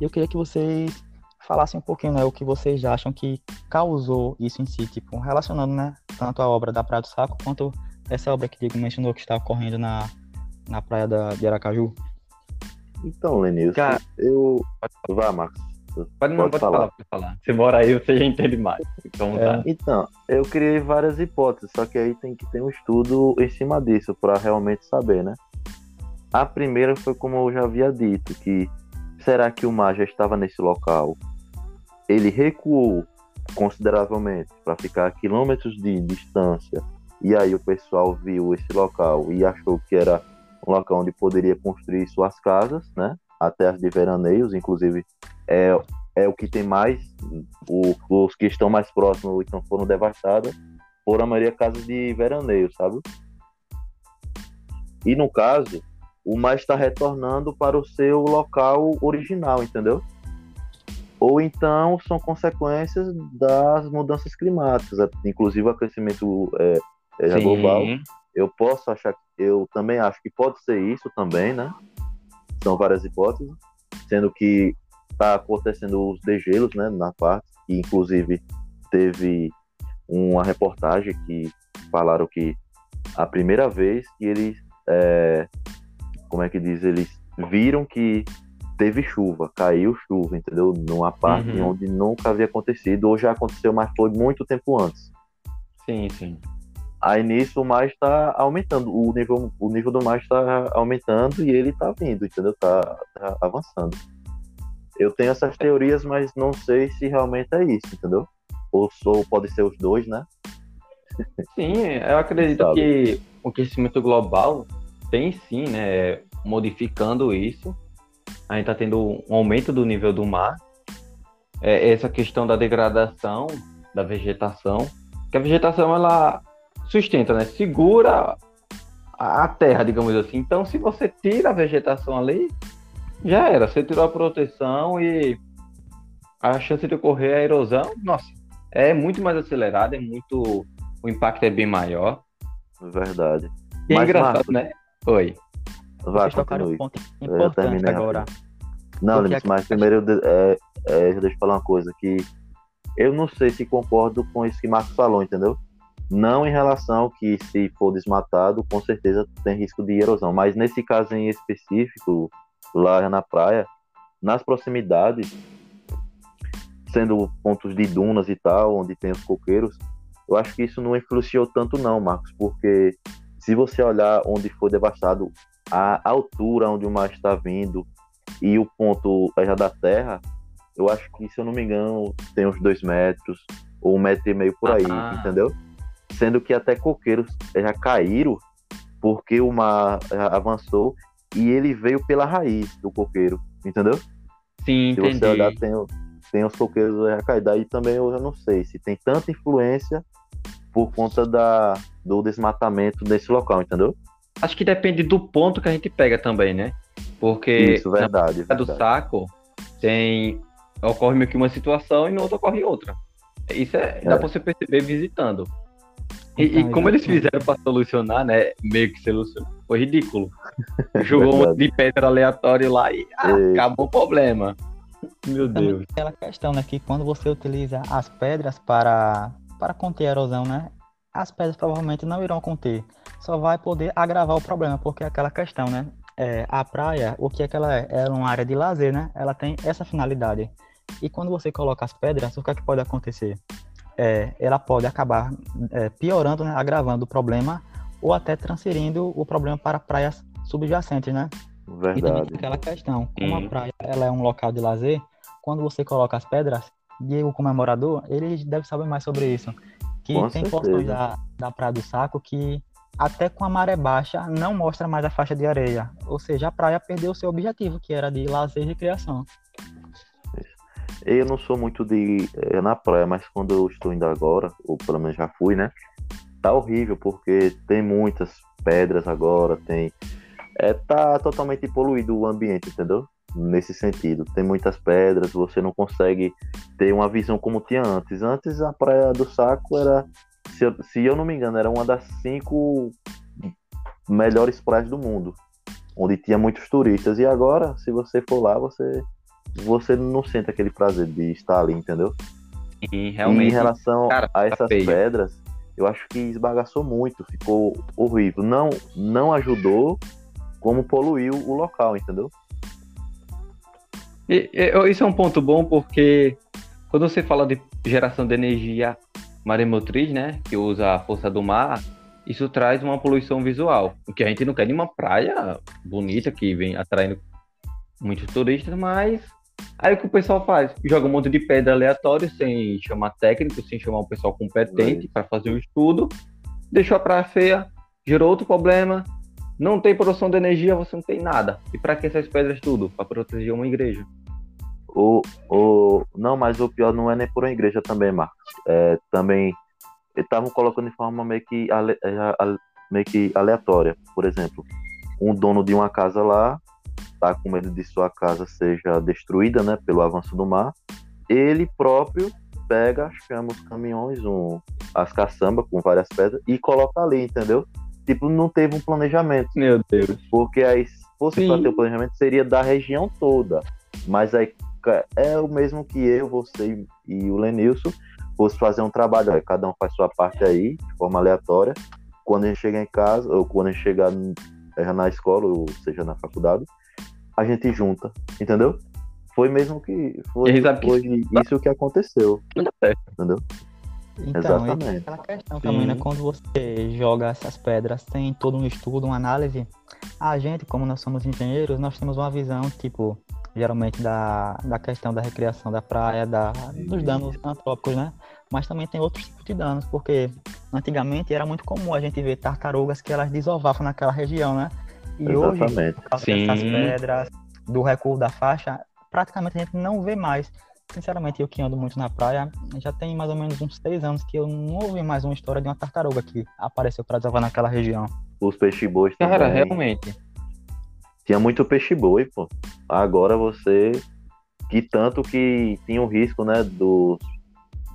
Speaker 3: Eu queria que vocês falassem um pouquinho, né, o que vocês acham que causou isso em si, tipo, relacionando, né, tanto a obra da Praia do Saco quanto essa obra que Diego mencionou que está ocorrendo na, na praia da, de Aracaju.
Speaker 2: Então, Lenilson, Cara, eu... Vá, Marcos.
Speaker 1: Pode, não, pode falar. pode falar. Você mora aí, você já entende mais. Então,
Speaker 2: é, então, eu criei várias hipóteses, só que aí tem que ter um estudo em cima disso para realmente saber, né? A primeira foi como eu já havia dito, que será que o mar já estava nesse local ele recuou consideravelmente para ficar a quilômetros de distância e aí o pessoal viu esse local e achou que era um local onde poderia construir suas casas, né? Até as de veraneios, inclusive é, é o que tem mais, o, os que estão mais próximos então foram devastadas, foram a maioria casas de veraneio, sabe? E no caso, o mar está retornando para o seu local original, entendeu? Ou então são consequências das mudanças climáticas, inclusive o aquecimento é, é global. Eu posso achar, eu também acho que pode ser isso também, né? São várias hipóteses, sendo que está acontecendo os degelos, né, na parte, e inclusive teve uma reportagem que falaram que a primeira vez que eles, é, como é que diz, eles viram que teve chuva, caiu chuva, entendeu? Numa parte uhum. onde nunca havia acontecido, ou já aconteceu, mas foi muito tempo antes.
Speaker 1: Sim, sim.
Speaker 2: Aí nisso o mar está aumentando, o nível, o nível do mar está aumentando e ele está vindo, entendeu? Tá, tá, avançando. Eu tenho essas teorias, mas não sei se realmente é isso, entendeu? Ou, ou pode ser os dois, né?
Speaker 1: Sim, eu acredito que o aquecimento global tem sim, né, modificando isso a gente está tendo um aumento do nível do mar, é, essa questão da degradação da vegetação, que a vegetação ela sustenta, né? Segura a terra, digamos assim. Então, se você tira a vegetação ali, já era. Você tirou a proteção e a chance de ocorrer a erosão, nossa, é muito mais acelerada, é muito. O impacto é bem maior.
Speaker 2: Verdade.
Speaker 1: E é engraçado, Marcos, né? Oi.
Speaker 3: Vai, Vocês tocaram um ponto importante agora.
Speaker 2: Não, mas primeiro eu, é, é, eu falar uma coisa, que eu não sei se concordo com isso que Marcos falou, entendeu? Não em relação que se for desmatado, com certeza tem risco de erosão, mas nesse caso em específico, lá na praia, nas proximidades, sendo pontos de dunas e tal, onde tem os coqueiros, eu acho que isso não influenciou tanto não, Marcos, porque se você olhar onde foi devastado a altura onde o mar está vindo e o ponto já da Terra, eu acho que, se eu não me engano, tem uns dois metros, ou um metro e meio por aí,
Speaker 1: Ah.
Speaker 2: entendeu? Sendo que até coqueiros já caíram porque o mar avançou e ele veio pela raiz do coqueiro, entendeu?
Speaker 1: Sim,
Speaker 2: Se você olhar,
Speaker 1: entendi.
Speaker 2: tem, tem os coqueiros já caídos. Daí também eu já não sei se tem tanta influência por conta da, do desmatamento desse local, entendeu?
Speaker 1: Acho que depende do ponto que a gente pega também, né? Porque
Speaker 2: Isso, verdade.
Speaker 1: na do saco tem ocorre meio que uma situação e no outro ocorre outra. Isso é, dá
Speaker 2: É.
Speaker 1: pra você perceber visitando. E, e
Speaker 3: Então,
Speaker 1: como eles fizeram pra solucionar, né? Meio que solucionou. Foi ridículo. Jogou um monte de pedra aleatório lá e ah, acabou o problema. Meu
Speaker 3: Também
Speaker 1: Deus.
Speaker 3: aquela questão, né, que quando você utiliza as pedras para, para conter a erosão, né, as pedras provavelmente não irão conter, só vai poder agravar o problema, porque é aquela questão, né, é, a praia, o que é que ela é? Ela é uma área de lazer, né, ela tem essa finalidade. E quando você coloca as pedras, o que é que pode acontecer? É, ela pode acabar é, piorando, né, agravando o problema, ou até transferindo o problema para praias subjacentes, né? E também
Speaker 2: Verdade.
Speaker 3: tem aquela questão, como a praia ela é um local de lazer, quando você coloca as pedras, Diego, como é morador, ele deve saber mais sobre isso. Que
Speaker 2: Com
Speaker 3: tem
Speaker 2: certeza.
Speaker 3: porções da, da Praia do Saco que até com a maré baixa não mostra mais a faixa de areia. Ou seja, a praia perdeu o seu objetivo, que era de lazer e recreação.
Speaker 2: Eu não sou muito de eh, na praia, mas quando eu estou indo agora, ou pelo menos já fui, né? Tá horrível, porque tem muitas pedras agora, tem. É, tá totalmente poluído o ambiente, entendeu? Nesse sentido. Tem muitas pedras, você não consegue ter uma visão como tinha antes. Antes a Praia do Saco era, se eu, se eu não me engano, era uma das cinco melhores praias do mundo. Onde tinha muitos turistas. E agora, se você for lá, você você não sente aquele prazer de estar ali, entendeu?
Speaker 1: E
Speaker 2: E em
Speaker 1: realmente.
Speaker 2: relação
Speaker 1: cara,
Speaker 2: a
Speaker 1: tá
Speaker 2: essas
Speaker 1: feio.
Speaker 2: pedras, eu acho que esbagaçou muito, ficou horrível. Não, não ajudou, como poluiu o local, entendeu?
Speaker 1: E- e- isso é um ponto bom porque quando você fala de geração de energia maremotriz, né, que usa a força do mar, isso traz uma poluição visual. O que a gente não quer de uma praia bonita que vem atraindo muitos turistas, mas aí o que o pessoal faz? Joga um monte de pedra aleatório sem chamar técnico, sem chamar um pessoal competente para fazer o estudo, deixou a praia feia, gerou outro problema. Não tem produção de energia, você não tem nada. E para que essas pedras tudo? Para proteger uma igreja.
Speaker 2: O, o, não, mas o pior não é nem por uma igreja também, Marcos. É, também estavam colocando de forma meio que, ale- é, a- meio que aleatória. Por exemplo, um dono de uma casa lá tá com medo de sua casa seja destruída, né, pelo avanço do mar. Ele próprio pega, chama os caminhões, um, as caçambas com várias pedras e coloca ali, entendeu? Tipo, não teve um planejamento.
Speaker 1: Meu Deus.
Speaker 2: Porque aí, se fosse para ter o planejamento, seria da região toda. Mas aí ca- é o mesmo que eu, você e o Lenilson fosse fazer um trabalho. Aí cada um faz sua parte aí, de forma aleatória. Quando a gente chegar em casa, ou quando a gente chegar eh, na escola, ou seja, na faculdade, a gente junta, entendeu? Foi mesmo que. Foi,
Speaker 1: sabe que
Speaker 2: foi isso que aconteceu, entendeu?
Speaker 3: Então,
Speaker 2: Exatamente.
Speaker 3: aquela questão também, né? Quando você joga essas pedras, tem todo um estudo, uma análise. A gente, como nós somos engenheiros, nós temos uma visão, tipo, geralmente da, da questão da recriação da praia, da, dos danos antrópicos, né? Mas também tem outros tipos de danos, porque antigamente era muito comum a gente ver tartarugas que elas desovavam naquela região, né? E hoje,
Speaker 2: Exatamente.
Speaker 3: por causa
Speaker 1: Sim.
Speaker 3: dessas pedras, do recuo da faixa, praticamente a gente não vê mais. Sinceramente, eu que ando muito na praia, já tem mais ou menos uns três anos que eu não ouvi mais uma história de uma tartaruga que apareceu para desovar naquela região.
Speaker 2: Os peixe-bois também.
Speaker 1: Cara, realmente.
Speaker 2: Tinha muito peixe-boi, pô. Agora você. Que tanto que tinha o risco, né, dos,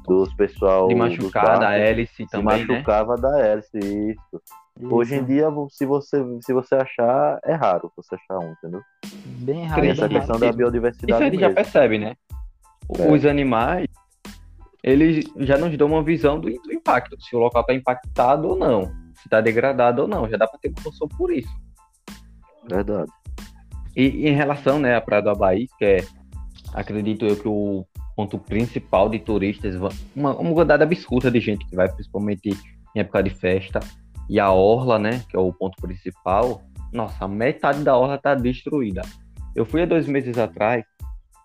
Speaker 2: dos pessoal.
Speaker 1: De machucar da
Speaker 2: barcos,
Speaker 1: hélice
Speaker 2: se
Speaker 1: também, né?
Speaker 2: machucava da hélice, isso. Hoje em
Speaker 3: Isso,
Speaker 2: dia, se você, se você achar, é raro você achar um, entendeu?
Speaker 3: bem raro.
Speaker 2: Tem essa
Speaker 3: bem
Speaker 2: questão da biodiversidade
Speaker 1: Isso a gente já percebe, né?
Speaker 2: É.
Speaker 1: Os animais, eles já nos dão uma visão do, do impacto, se o local está impactado ou não, se está degradado ou não, já dá para ter uma noção por isso.
Speaker 2: Verdade.
Speaker 1: E em relação, né, à Praia do Abaí, que é, acredito eu que o ponto principal de turistas, uma, uma quantidade absurda de gente que vai, principalmente em época de festa, e a Orla, né, que é o ponto principal, nossa, metade da Orla tá destruída. Eu fui há dois meses atrás,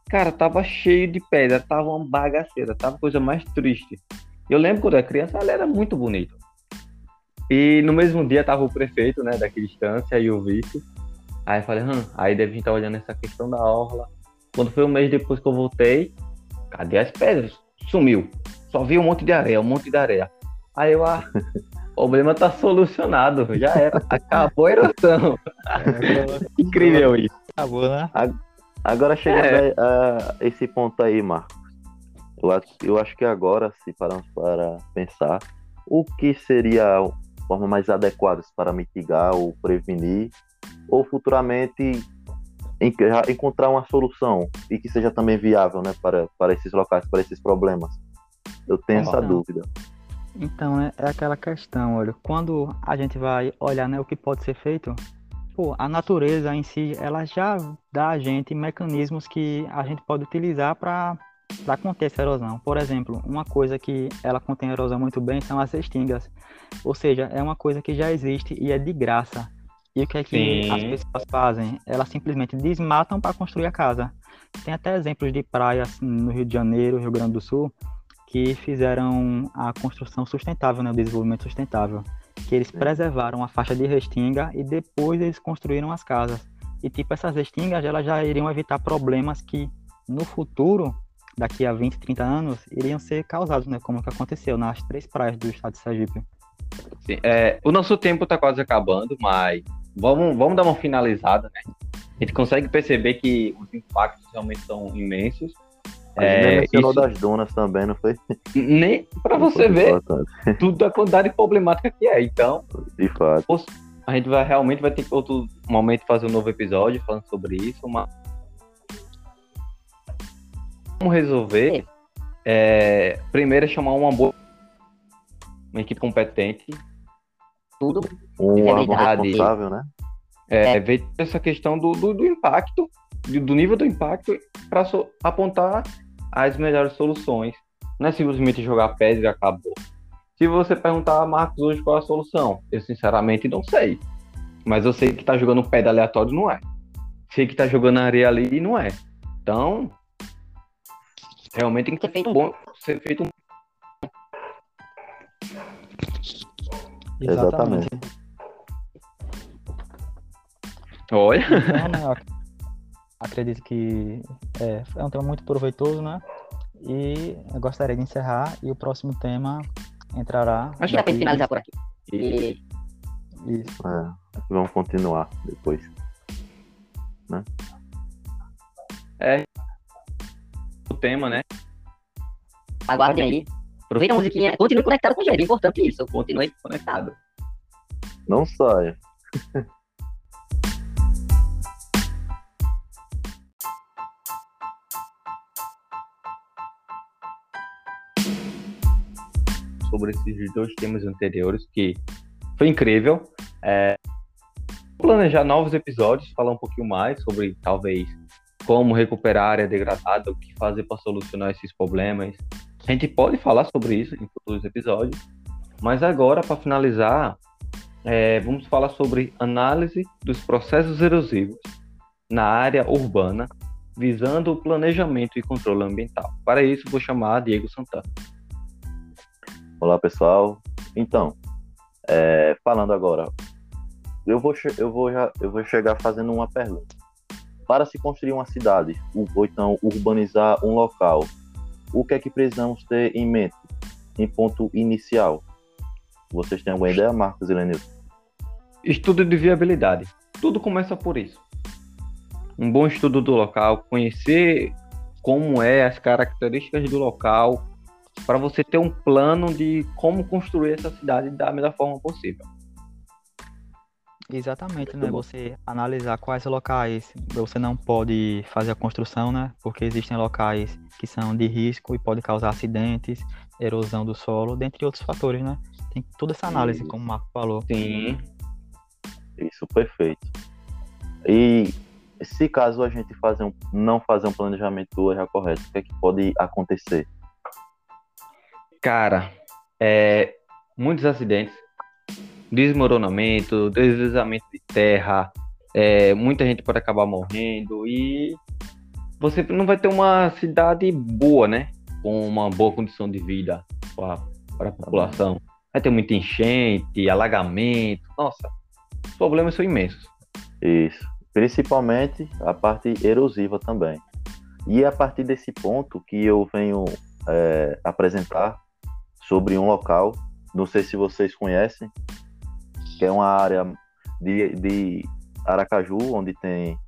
Speaker 1: Cara, tava cheio de pedra, tava uma bagaceira, tava coisa mais triste. Eu lembro quando eu era criança, ela era muito bonita. E no mesmo dia tava o prefeito, né, daqui distância, e o vice. Aí eu falei, hum, aí deve estar olhando essa questão da orla. Quando foi um mês depois que eu voltei, cadê as pedras? Sumiu. Só vi um monte de areia, um monte de areia. Aí eu, ah, o problema tá solucionado, já era. Acabou a erosão. É, Incrível isso.
Speaker 3: Acabou, né?
Speaker 2: Agora chegando é. a, a, esse ponto aí, Marcos. Eu, eu acho que agora, se pararmos para pensar, o que seria a forma mais adequada para mitigar ou prevenir, ou futuramente encontrar uma solução e que seja também viável né, para, para esses locais, para esses problemas. Eu tenho essa dúvida.
Speaker 3: Então, é, é, aquela questão, olha, quando a gente vai olhar né, o que pode ser feito, pô, a natureza em si, ela já dá a gente mecanismos que a gente pode utilizar para para conter essa erosão. Por exemplo, uma coisa que ela contém erosão muito bem são as restingas. Ou seja, é uma coisa que já existe e é de graça. E o que é que Sim. as pessoas fazem? Elas simplesmente desmatam para construir a casa. Tem até exemplos de praias no Rio de Janeiro, Rio Grande do Sul, que fizeram a construção sustentável, né, o desenvolvimento sustentável. Que eles preservaram a faixa de restinga e depois eles construíram as casas. E tipo, essas restingas elas já iriam evitar problemas que no futuro, daqui a 20, 30 anos, iriam ser causados, né? Como que aconteceu nas três praias do estado de Sergipe.
Speaker 1: Sim, é, o nosso tempo está quase acabando, mas vamos, vamos dar uma finalizada, né? A gente consegue perceber que os impactos realmente são imensos.
Speaker 2: A gente é, mencionou isso... das dunas também, não foi?
Speaker 1: Nem para você ver tudo a quantidade problemática que é. Então,
Speaker 2: de fato.
Speaker 1: A gente vai realmente vai ter que outro momento fazer um novo episódio falando sobre isso, mas como resolver? É, primeiro é chamar uma boa uma equipe competente
Speaker 2: tudo. Um órgão responsável, né?
Speaker 1: É, ver essa questão do, do, do impacto, do nível do impacto, para so, apontar as melhores soluções. Não é simplesmente jogar pedra e acabou. Se você perguntar a Marcos hoje qual é a solução, eu sinceramente não sei. Mas eu sei que tá jogando pedra aleatório, não é. Sei que tá jogando areia ali e não é. Então, realmente tem que ser feito bom, ser feito um
Speaker 2: Exatamente.
Speaker 1: Olha.
Speaker 3: Então, né, acredito que é, é um tema muito proveitoso, né? E eu gostaria de encerrar e o próximo tema entrará.
Speaker 4: Acho que dá para finalizar por aqui.
Speaker 2: E... Isso. É, vamos continuar depois. Né?
Speaker 1: É. O tema, né?
Speaker 4: Aguardem aí. Aproveita a musiquinha, continue conectado com o Jair, é importante isso, continue conectado.
Speaker 2: Não saia.
Speaker 1: Sobre esses dois temas anteriores, que foi incrível. É, planejar novos episódios, falar um pouquinho mais sobre talvez como recuperar a área degradada, o que fazer para solucionar esses problemas, a gente pode falar sobre isso em futuros episódios, mas agora, para finalizar, é, vamos falar sobre análise dos processos erosivos na área urbana, visando o planejamento e controle ambiental. Para isso, vou chamar Diego Santana.
Speaker 2: Olá, pessoal. Então, é, falando agora, eu vou, eu, vou já, eu vou chegar fazendo uma pergunta. Para se construir uma cidade, ou então urbanizar um local, o que é que precisamos ter em mente em ponto inicial? Vocês têm alguma ideia, Marcos e Lenilson?
Speaker 1: Estudo de viabilidade. Tudo começa por isso. Um bom estudo do local, conhecer como é as características do local, para você ter um plano de como construir essa cidade da melhor forma possível.
Speaker 3: Exatamente, né? Você analisar quais locais você não pode fazer a construção, né? Porque existem locais que são de risco e podem causar acidentes, erosão do solo, dentre outros fatores, né? Tem toda essa análise, como o Marco falou.
Speaker 1: Sim.
Speaker 2: Isso, perfeito. E se caso a gente fazer um, não fazer um planejamento do erro correto, o que é que pode acontecer?
Speaker 1: Cara, é, muitos acidentes desmoronamento, deslizamento de terra, é, muita gente pode acabar morrendo e você não vai ter uma cidade boa, né? Com uma boa condição de vida para a população. Vai ter muita enchente, alagamento. Nossa, os problemas são imensos.
Speaker 2: Isso. Principalmente a parte erosiva também. E é a partir desse ponto que eu venho é, apresentar sobre um local, não sei se vocês conhecem, que é uma área de, de Aracaju, onde tem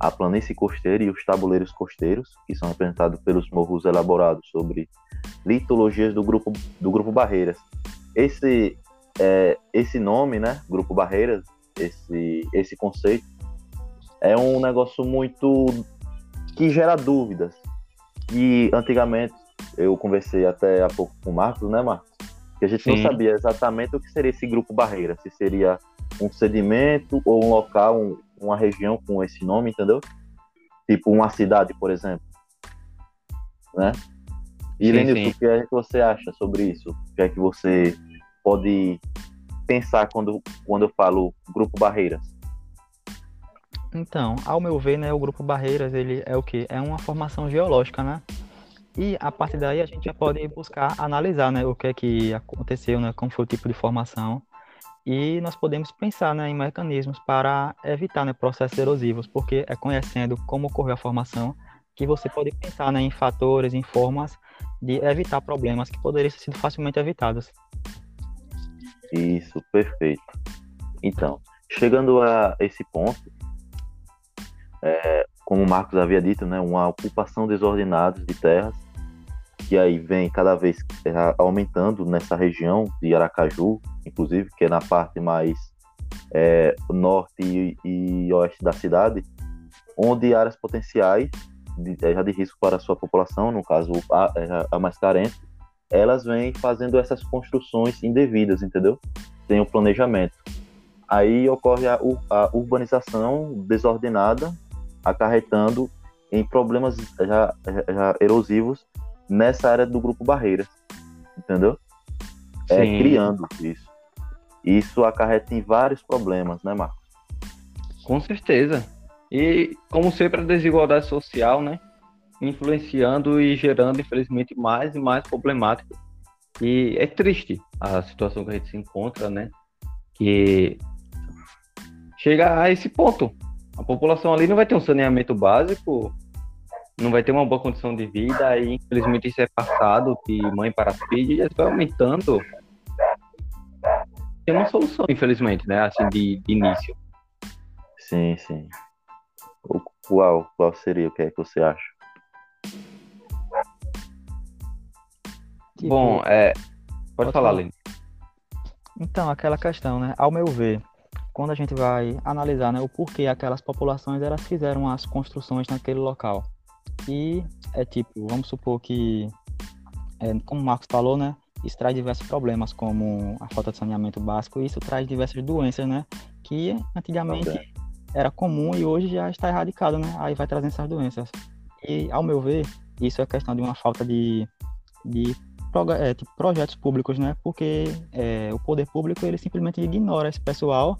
Speaker 2: a planície costeira e os tabuleiros costeiros, que são representados pelos morros elaborados sobre litologias do grupo, do grupo Barreiras. Esse, é, esse nome, né, Grupo Barreiras, esse, esse conceito, é um negócio muito que gera dúvidas. E antigamente, eu conversei até há pouco com o Marcos, né, Marcos? Que a gente Sim. não sabia exatamente o que seria esse grupo barreira, se seria um sedimento ou um local, um, uma região com esse nome, entendeu? Tipo uma cidade, por exemplo. Né? E Lenilson, o que é que você acha sobre isso? O que é que você pode pensar quando, quando eu falo grupo barreiras?
Speaker 3: Então, ao meu ver, né, o grupo Barreiras, ele é o que? É uma formação geológica, né? E a partir daí a gente já pode buscar analisar, né, o que é que aconteceu, né, como foi o tipo de formação. E nós podemos pensar, né, em mecanismos para evitar, né, processos erosivos, porque é conhecendo como ocorreu a formação que você pode pensar, né, em fatores, em formas de evitar problemas que poderiam ter sido facilmente evitados.
Speaker 2: Isso, perfeito. Então, chegando a esse ponto, é, como o Marcos havia dito, né, uma ocupação desordenada de terras, que aí vem cada vez é, aumentando nessa região de Aracaju, inclusive, que é na parte mais é, norte e, e, oeste da cidade, onde áreas potenciais de, é, já de risco para a sua população, no caso a, é, a mais carente, elas vêm fazendo essas construções indevidas, entendeu? Sem o planejamento. Aí ocorre a, a urbanização desordenada acarretando em problemas já, já erosivos nessa área do grupo Barreiras, entendeu? É, criando isso. Isso acarreta em vários problemas, né, Marcos?
Speaker 1: Com certeza. E, como sempre, a desigualdade social, né? Influenciando e gerando, infelizmente, mais e mais problemáticas. E é triste a situação que a gente se encontra, né? Que chega a esse ponto a população ali não vai ter um saneamento básico, não vai ter uma boa condição de vida, e infelizmente isso é passado de mãe para filho e isso vai aumentando. Tem uma solução, infelizmente, né? Assim, de, de início.
Speaker 2: Sim, sim. O, qual, qual seria? O que é que você acha?
Speaker 1: Tipo, Bom, é. Pode, pode falar, Lene.
Speaker 3: Então, aquela questão, né? Ao meu ver, quando a gente vai analisar né, o porquê aquelas populações elas fizeram as construções naquele local. E é tipo, vamos supor que, é, como o Marcos falou, né, isso traz diversos problemas, como a falta de saneamento básico, e isso traz diversas doenças, né, que antigamente okay. era comum e hoje já está erradicado, né, aí vai trazendo essas doenças. E, ao meu ver, isso é questão de uma falta de, de é, tipo, projetos públicos, né, porque é, o poder público ele simplesmente ignora esse pessoal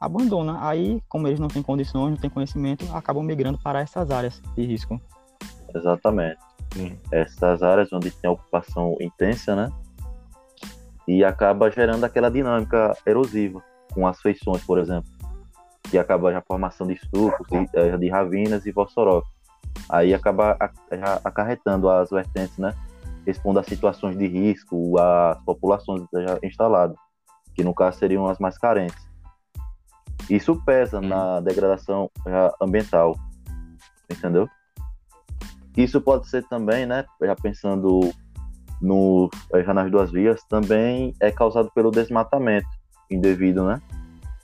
Speaker 3: abandona. Aí, como eles não têm condições, não têm conhecimento, acabam migrando para essas áreas de risco.
Speaker 2: Exatamente. Hum. Essas áreas onde tem ocupação intensa, né? E acaba gerando aquela dinâmica erosiva, com as feições, por exemplo, que acaba a formação de estufos, de, eh, de ravinas e vossoró. Aí acaba acarretando as vertentes, né? Responde a situações de risco às populações já instaladas, que no caso seriam as mais carentes. Isso pesa hum. na degradação ambiental, entendeu? Isso pode ser também, né, já pensando no, já nas duas vias, também é causado pelo desmatamento indevido, né?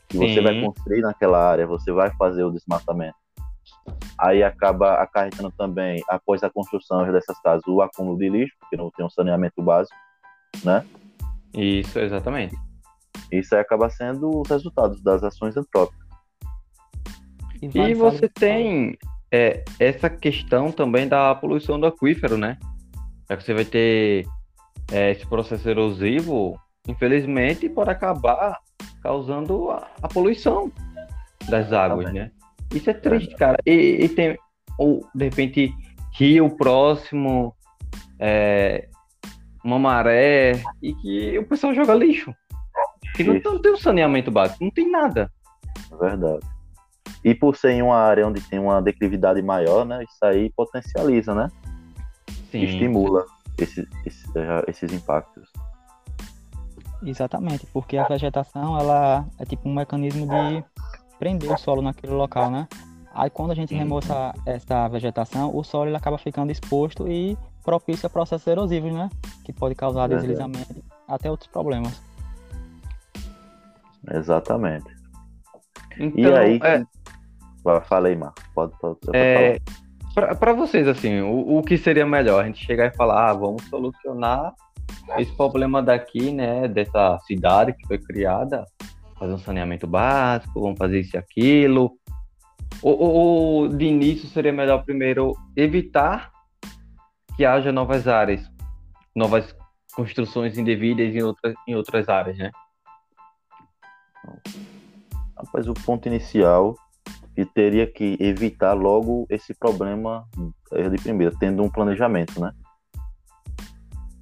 Speaker 2: Que você vai construir naquela área, você vai fazer o desmatamento. Aí acaba acarretando também, após a construção dessas casas, o acúmulo de lixo, porque não tem um saneamento básico, né?
Speaker 1: Isso, exatamente.
Speaker 2: Isso aí acaba sendo os resultados das ações antrópicas.
Speaker 1: E, e você tem é, essa questão também da poluição do aquífero, né? Já que você vai ter é, esse processo erosivo, infelizmente, pode acabar causando a, a poluição das águas, né? Isso é triste, cara. E, e, tem, ou de repente rio próximo, é, uma maré, e que o pessoal joga lixo. Que não, não tem um saneamento básico, não tem nada.
Speaker 2: É verdade. E por ser em uma área onde tem uma declividade maior, né? Isso aí potencializa, né?
Speaker 1: Sim.
Speaker 2: Estimula esses, esses, esses impactos.
Speaker 3: Exatamente, porque a vegetação ela é tipo um mecanismo de prender o solo naquele local, né? Aí quando a gente remove essa, essa vegetação, o solo ele acaba ficando exposto e propício a processos erosivos, né? Que pode causar deslizamento, até outros problemas.
Speaker 2: Exatamente.
Speaker 1: Então,
Speaker 2: e aí,
Speaker 1: é,
Speaker 2: Vai, falei, Marco. Pode, pode, pode
Speaker 1: É, para vocês, assim, o, o que seria melhor? A gente chegar e falar, ah, vamos solucionar esse problema daqui, né, dessa cidade que foi criada, fazer um saneamento básico, vamos fazer isso e aquilo. Ou, ou- ou, de início seria melhor primeiro evitar que haja novas áreas, novas construções indevidas em outras, em outras áreas, né?
Speaker 2: Rapaz, o ponto inicial que teria que evitar logo esse problema eh, de primeira, tendo um planejamento, né?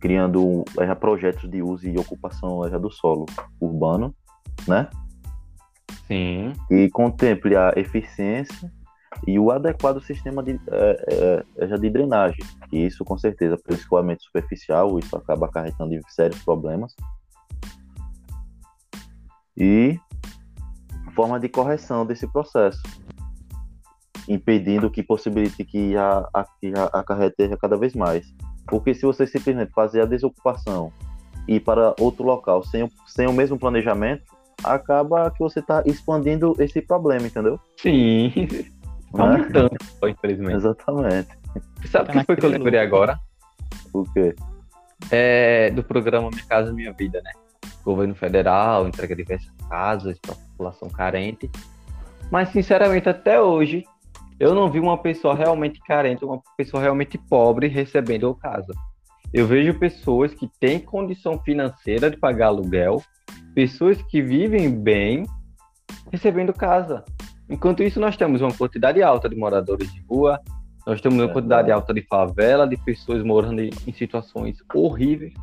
Speaker 2: Criando eh, projetos de uso e ocupação eh, do solo urbano, né?
Speaker 1: Sim,
Speaker 2: Que contemple a eficiência e o adequado sistema de, eh, já de drenagem. E isso, com certeza, pelo escoamento superficial, isso acaba acarretando sérios problemas. E forma de correção desse processo, impedindo que possibilite que a, a, a, acarrete cada vez mais. Porque se você simplesmente fazer a desocupação e ir para outro local sem, o- sem o mesmo planejamento, acaba que você está expandindo esse problema, entendeu?
Speaker 1: sim. Tá
Speaker 2: Né?
Speaker 1: aumentando, só, infelizmente.
Speaker 2: Exatamente.
Speaker 1: Sabe o que foi que eu lembrei agora?
Speaker 2: O quê?
Speaker 1: é, do programa Minha Casa Minha Vida, né? Governo federal entrega diversas casas para população carente. Mas, sinceramente, até hoje, eu não vi uma pessoa realmente carente, uma pessoa realmente pobre recebendo casa. Eu vejo pessoas que têm condição financeira de pagar aluguel, pessoas que vivem bem recebendo casa. Enquanto isso, nós temos uma quantidade alta de moradores de rua, nós temos uma
Speaker 2: Verdade.
Speaker 1: quantidade alta de favela, de pessoas morando em, situações horríveis.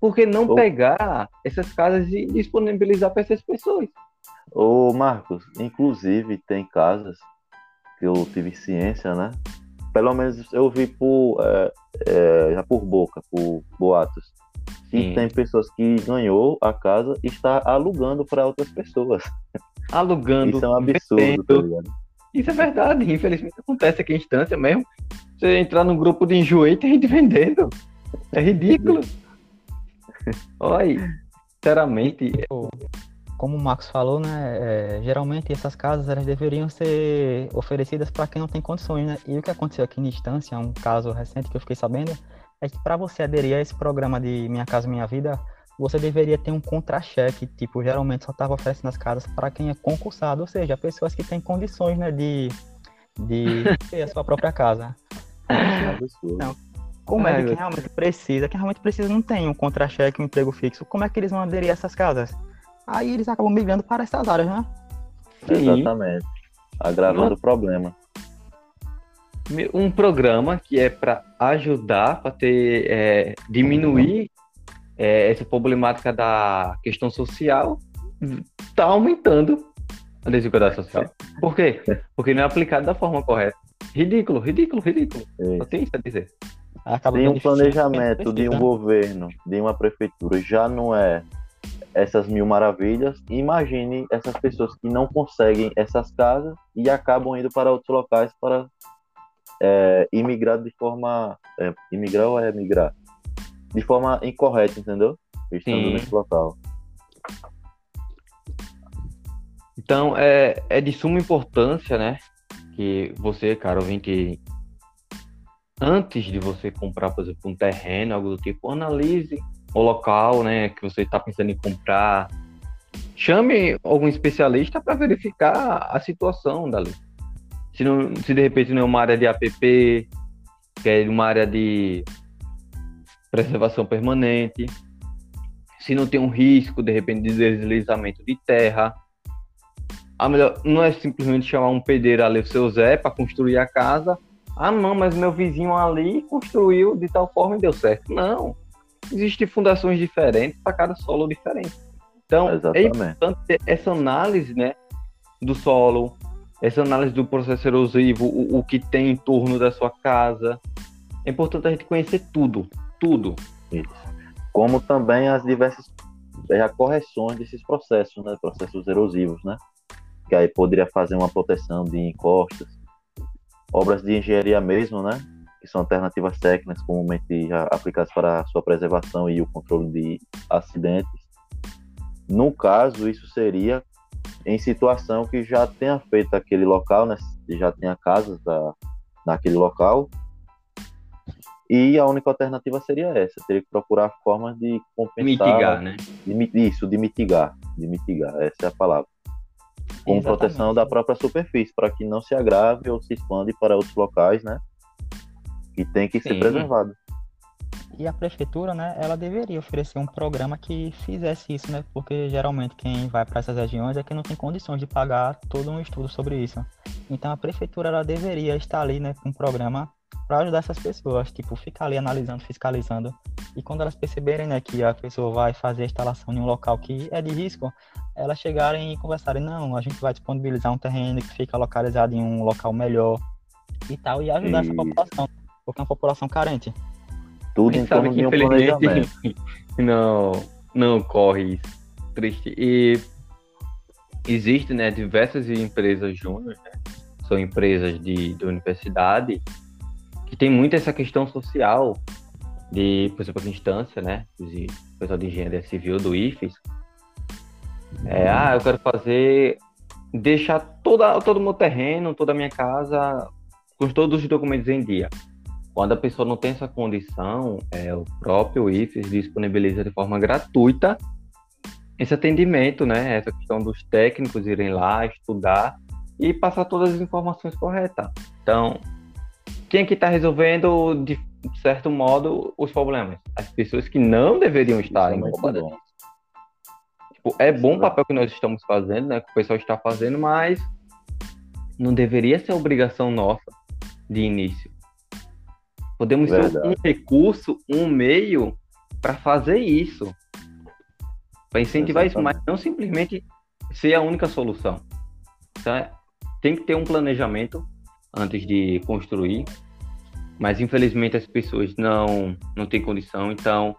Speaker 1: Por que não pegar essas casas e disponibilizar para essas pessoas?
Speaker 2: Ô, Marcos, inclusive tem casas que eu tive ciência, né? Pelo menos eu vi por, é, é, já por boca, por boatos. E tem pessoas que ganhou a casa e está alugando para outras pessoas.
Speaker 1: Alugando,
Speaker 2: Isso é um absurdo, tá?
Speaker 1: Isso é verdade, infelizmente acontece aqui em instância mesmo. Você entrar num grupo de enjoei e tem gente vendendo. É ridículo. Olha, sinceramente,
Speaker 3: Como o Marcos falou, né, é, geralmente essas casas elas deveriam ser oferecidas para quem não tem condições, né? E o que aconteceu aqui em Instância, um caso recente que eu fiquei sabendo, é que para você aderir a esse programa de Minha Casa Minha Vida, você deveria ter um contra-cheque, tipo, geralmente só estava oferecendo as casas para quem é concursado, ou seja, pessoas que têm condições, né, de, de ter a sua própria casa.
Speaker 2: É.
Speaker 3: Não. Como é
Speaker 1: Ai,
Speaker 3: que realmente precisa, quem realmente precisa não tem um contra-cheque, um emprego fixo, como é que eles vão aderir a essas casas? Aí eles acabam migrando para essas áreas, né?
Speaker 2: Exatamente. Agravando o problema.
Speaker 1: um programa que é para ajudar, para ter é, diminuir é, essa problemática da questão social, está aumentando a desigualdade social. Por quê? Porque não é aplicado da forma correta. Ridículo, ridículo, ridículo. Só
Speaker 2: Isso.
Speaker 1: tem isso a dizer.
Speaker 3: Acaba
Speaker 2: Tem um planejamento de um governo, de uma prefeitura, já não é essas mil maravilhas. Imagine essas pessoas que não conseguem essas casas e acabam indo para outros locais para é, imigrar de forma. É, imigrar ou é migrar? De forma incorreta, entendeu? Estando
Speaker 1: Sim.
Speaker 2: nesse local.
Speaker 1: Então, é, é de suma importância, né? Que você, cara, ouvinte, antes de você comprar, por exemplo, um terreno, algo do tipo, analise o local, né? Que você está pensando em comprar. Chame algum especialista para verificar a situação dali. Se, não, se de repente não é uma área de APP, que é uma área de preservação permanente, se não tem um risco, de repente, de deslizamento de terra. A melhor, não é simplesmente chamar um pedreiro ali, o seu Zé, para construir a casa Ah, não, mas meu vizinho ali construiu de tal forma e deu certo. Não. Existem fundações diferentes para cada solo diferente. Então, é
Speaker 2: Exatamente.
Speaker 1: é importante ter essa análise, né, do solo, essa análise do processo erosivo, o, o que tem em torno da sua casa. É importante a gente conhecer tudo, tudo.
Speaker 2: Isso. Como também as diversas é, correções desses processos, né? Processos erosivos, né? Que aí poderia fazer uma proteção de encostas, obras de engenharia mesmo, né? Que são alternativas técnicas comumente aplicadas para a sua preservação e o controle de acidentes. No caso, isso seria em situação que já tenha feito aquele local, né? Já tenha casas da, naquele local. E a única alternativa seria essa, teria que procurar formas de compensar.
Speaker 1: Mitigar, né?
Speaker 2: De, isso, de mitigar. De mitigar, essa é a palavra. Com
Speaker 3: Exatamente.
Speaker 2: proteção da própria superfície, para que não se agrave ou se expande para outros locais, né? Que tem que ser
Speaker 1: Sim.
Speaker 2: preservado.
Speaker 3: E a prefeitura, né, ela deveria oferecer um programa que fizesse isso, né? Porque geralmente quem vai para essas regiões é que não tem condições de pagar todo um estudo sobre isso. Então a prefeitura ela deveria estar ali, né, com um programa para ajudar essas pessoas, tipo, ficar ali analisando, fiscalizando. E quando elas perceberem, né, que a pessoa vai fazer a instalação em um local que é de risco, elas chegarem e conversarem, não, a gente vai disponibilizar um terreno que fica localizado em um local melhor e tal, e ajudar essa
Speaker 2: Isso.
Speaker 3: população, porque é uma população carente.
Speaker 2: Tudo
Speaker 1: A
Speaker 2: em
Speaker 1: gente sabe
Speaker 2: torno
Speaker 1: que
Speaker 2: de um planejamento.
Speaker 1: infelizmente não, não corre isso. Triste. E existe, né, diversas empresas júnior, né? São empresas de, de universidade que tem muito essa questão social de, por exemplo, a instância, né? O pessoal de engenharia civil do IFES. É, ah, eu quero fazer, deixar toda, todo o meu terreno, toda a minha casa com todos os documentos em dia. Quando a pessoa não tem essa condição, é, o próprio IFES disponibiliza de forma gratuita esse atendimento, né? Essa questão dos técnicos irem lá, estudar e passar todas as informações corretas. Então, quem é que está resolvendo, de certo modo, os problemas? As pessoas que não deveriam estar
Speaker 2: Isso é
Speaker 1: incomodadas.
Speaker 2: bom.
Speaker 1: Tipo, é bom o
Speaker 2: Exato.
Speaker 1: papel que nós estamos fazendo, né? Que o pessoal está fazendo, mas não deveria ser obrigação nossa de início. Podemos
Speaker 2: Verdade.
Speaker 1: um recurso, um meio para fazer isso. Para incentivar isso, mas
Speaker 2: Exatamente.
Speaker 1: não simplesmente ser a única solução. É- tem que ter um planejamento antes de construir, mas infelizmente as pessoas não, não têm condição, então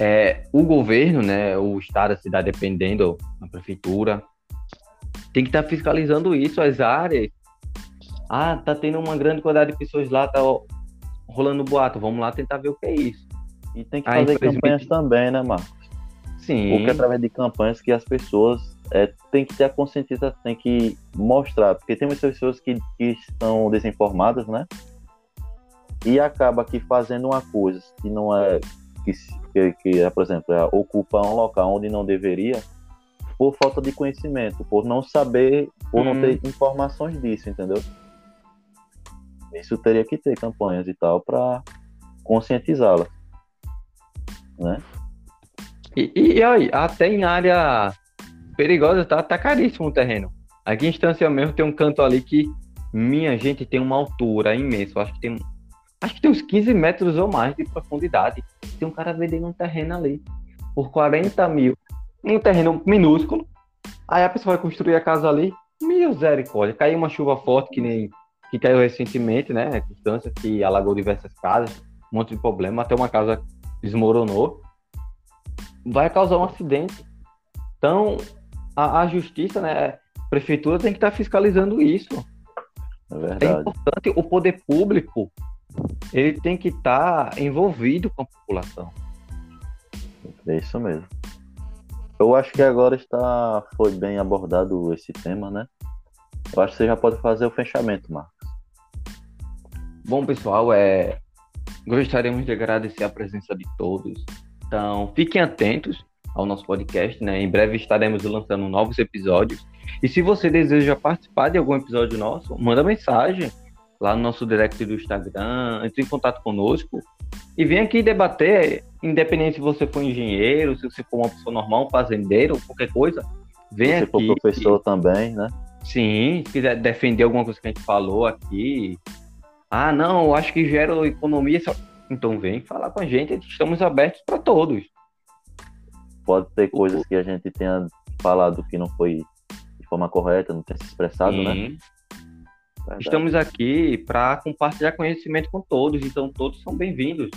Speaker 1: é, o governo, né, o estado, a cidade, dependendo da prefeitura, tem que estar fiscalizando isso, as áreas. Ah, tá tendo uma grande quantidade de pessoas lá, tá rolando boato, vamos lá tentar ver o que é isso.
Speaker 2: E tem que
Speaker 1: Ah,
Speaker 2: fazer campanhas também, né, Marcos?
Speaker 1: Sim,
Speaker 2: Porque através de campanhas que as pessoas é, têm que ter a consciência, tem que mostrar, porque tem muitas pessoas que, que estão desinformadas, né? E acaba que fazendo uma coisa que não é que, que, que é, por exemplo, é, ocupa um local onde não deveria, por falta de conhecimento, por não saber, por não
Speaker 1: Hum.
Speaker 2: ter informações disso, entendeu? Isso teria que ter campanhas e tal para conscientizá-las, né?
Speaker 1: E, e, e aí, até em área perigosa tá, tá caríssimo o terreno. Aqui em Estância mesmo tem um canto ali que, minha gente, tem uma altura imensa. Acho que tem, acho que tem uns 15 metros ou mais de profundidade. Tem um cara vendendo um terreno ali por 40 mil. Um terreno minúsculo. Aí a pessoa vai construir a casa ali. Misericórdia. Caiu uma chuva forte que nem que caiu recentemente, né? Distância que alagou diversas casas, um monte de problema, até uma casa desmoronou vai causar um acidente. Então, a, a justiça, né, a prefeitura tem que estar fiscalizando isso.
Speaker 2: É
Speaker 1: É importante, o poder público, ele tem que estar envolvido com a população.
Speaker 2: É isso mesmo. Eu acho que agora está foi bem abordado esse tema, né? Eu acho que você já pode fazer o fechamento, Marcos.
Speaker 1: Bom, pessoal, é, gostaríamos de agradecer a presença de todos. Então, fiquem atentos ao nosso podcast, né? Em breve estaremos lançando novos episódios. E se você deseja participar de algum episódio nosso, manda mensagem lá no nosso direct do Instagram, entre em contato conosco e vem aqui debater, independente se você for engenheiro, se você for uma pessoa normal, um fazendeiro, qualquer coisa, vem
Speaker 2: Se
Speaker 1: aqui.
Speaker 2: for professor também, né?
Speaker 1: Sim, se quiser defender alguma coisa que a gente falou aqui, Ah, não, eu acho que gera economia. Só... Então vem falar com a gente, estamos abertos para todos.
Speaker 2: Pode ter coisas que a gente tenha falado que não foi de forma correta, não tenha se expressado, né?
Speaker 1: Sim. Estamos aqui para compartilhar conhecimento com todos, então todos são bem-vindos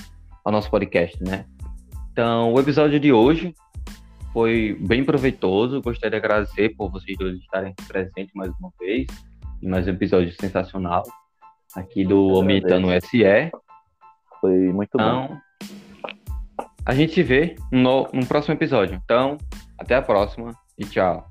Speaker 1: ao nosso podcast, né? Então, o episódio de hoje foi bem proveitoso. Gostaria de agradecer por vocês dois estarem presentes mais uma vez em mais um episódio sensacional aqui do Aumentando SE.
Speaker 2: Foi muito
Speaker 1: então,
Speaker 2: bom.
Speaker 1: A gente se vê no, no próximo episódio. Então, até a próxima e tchau.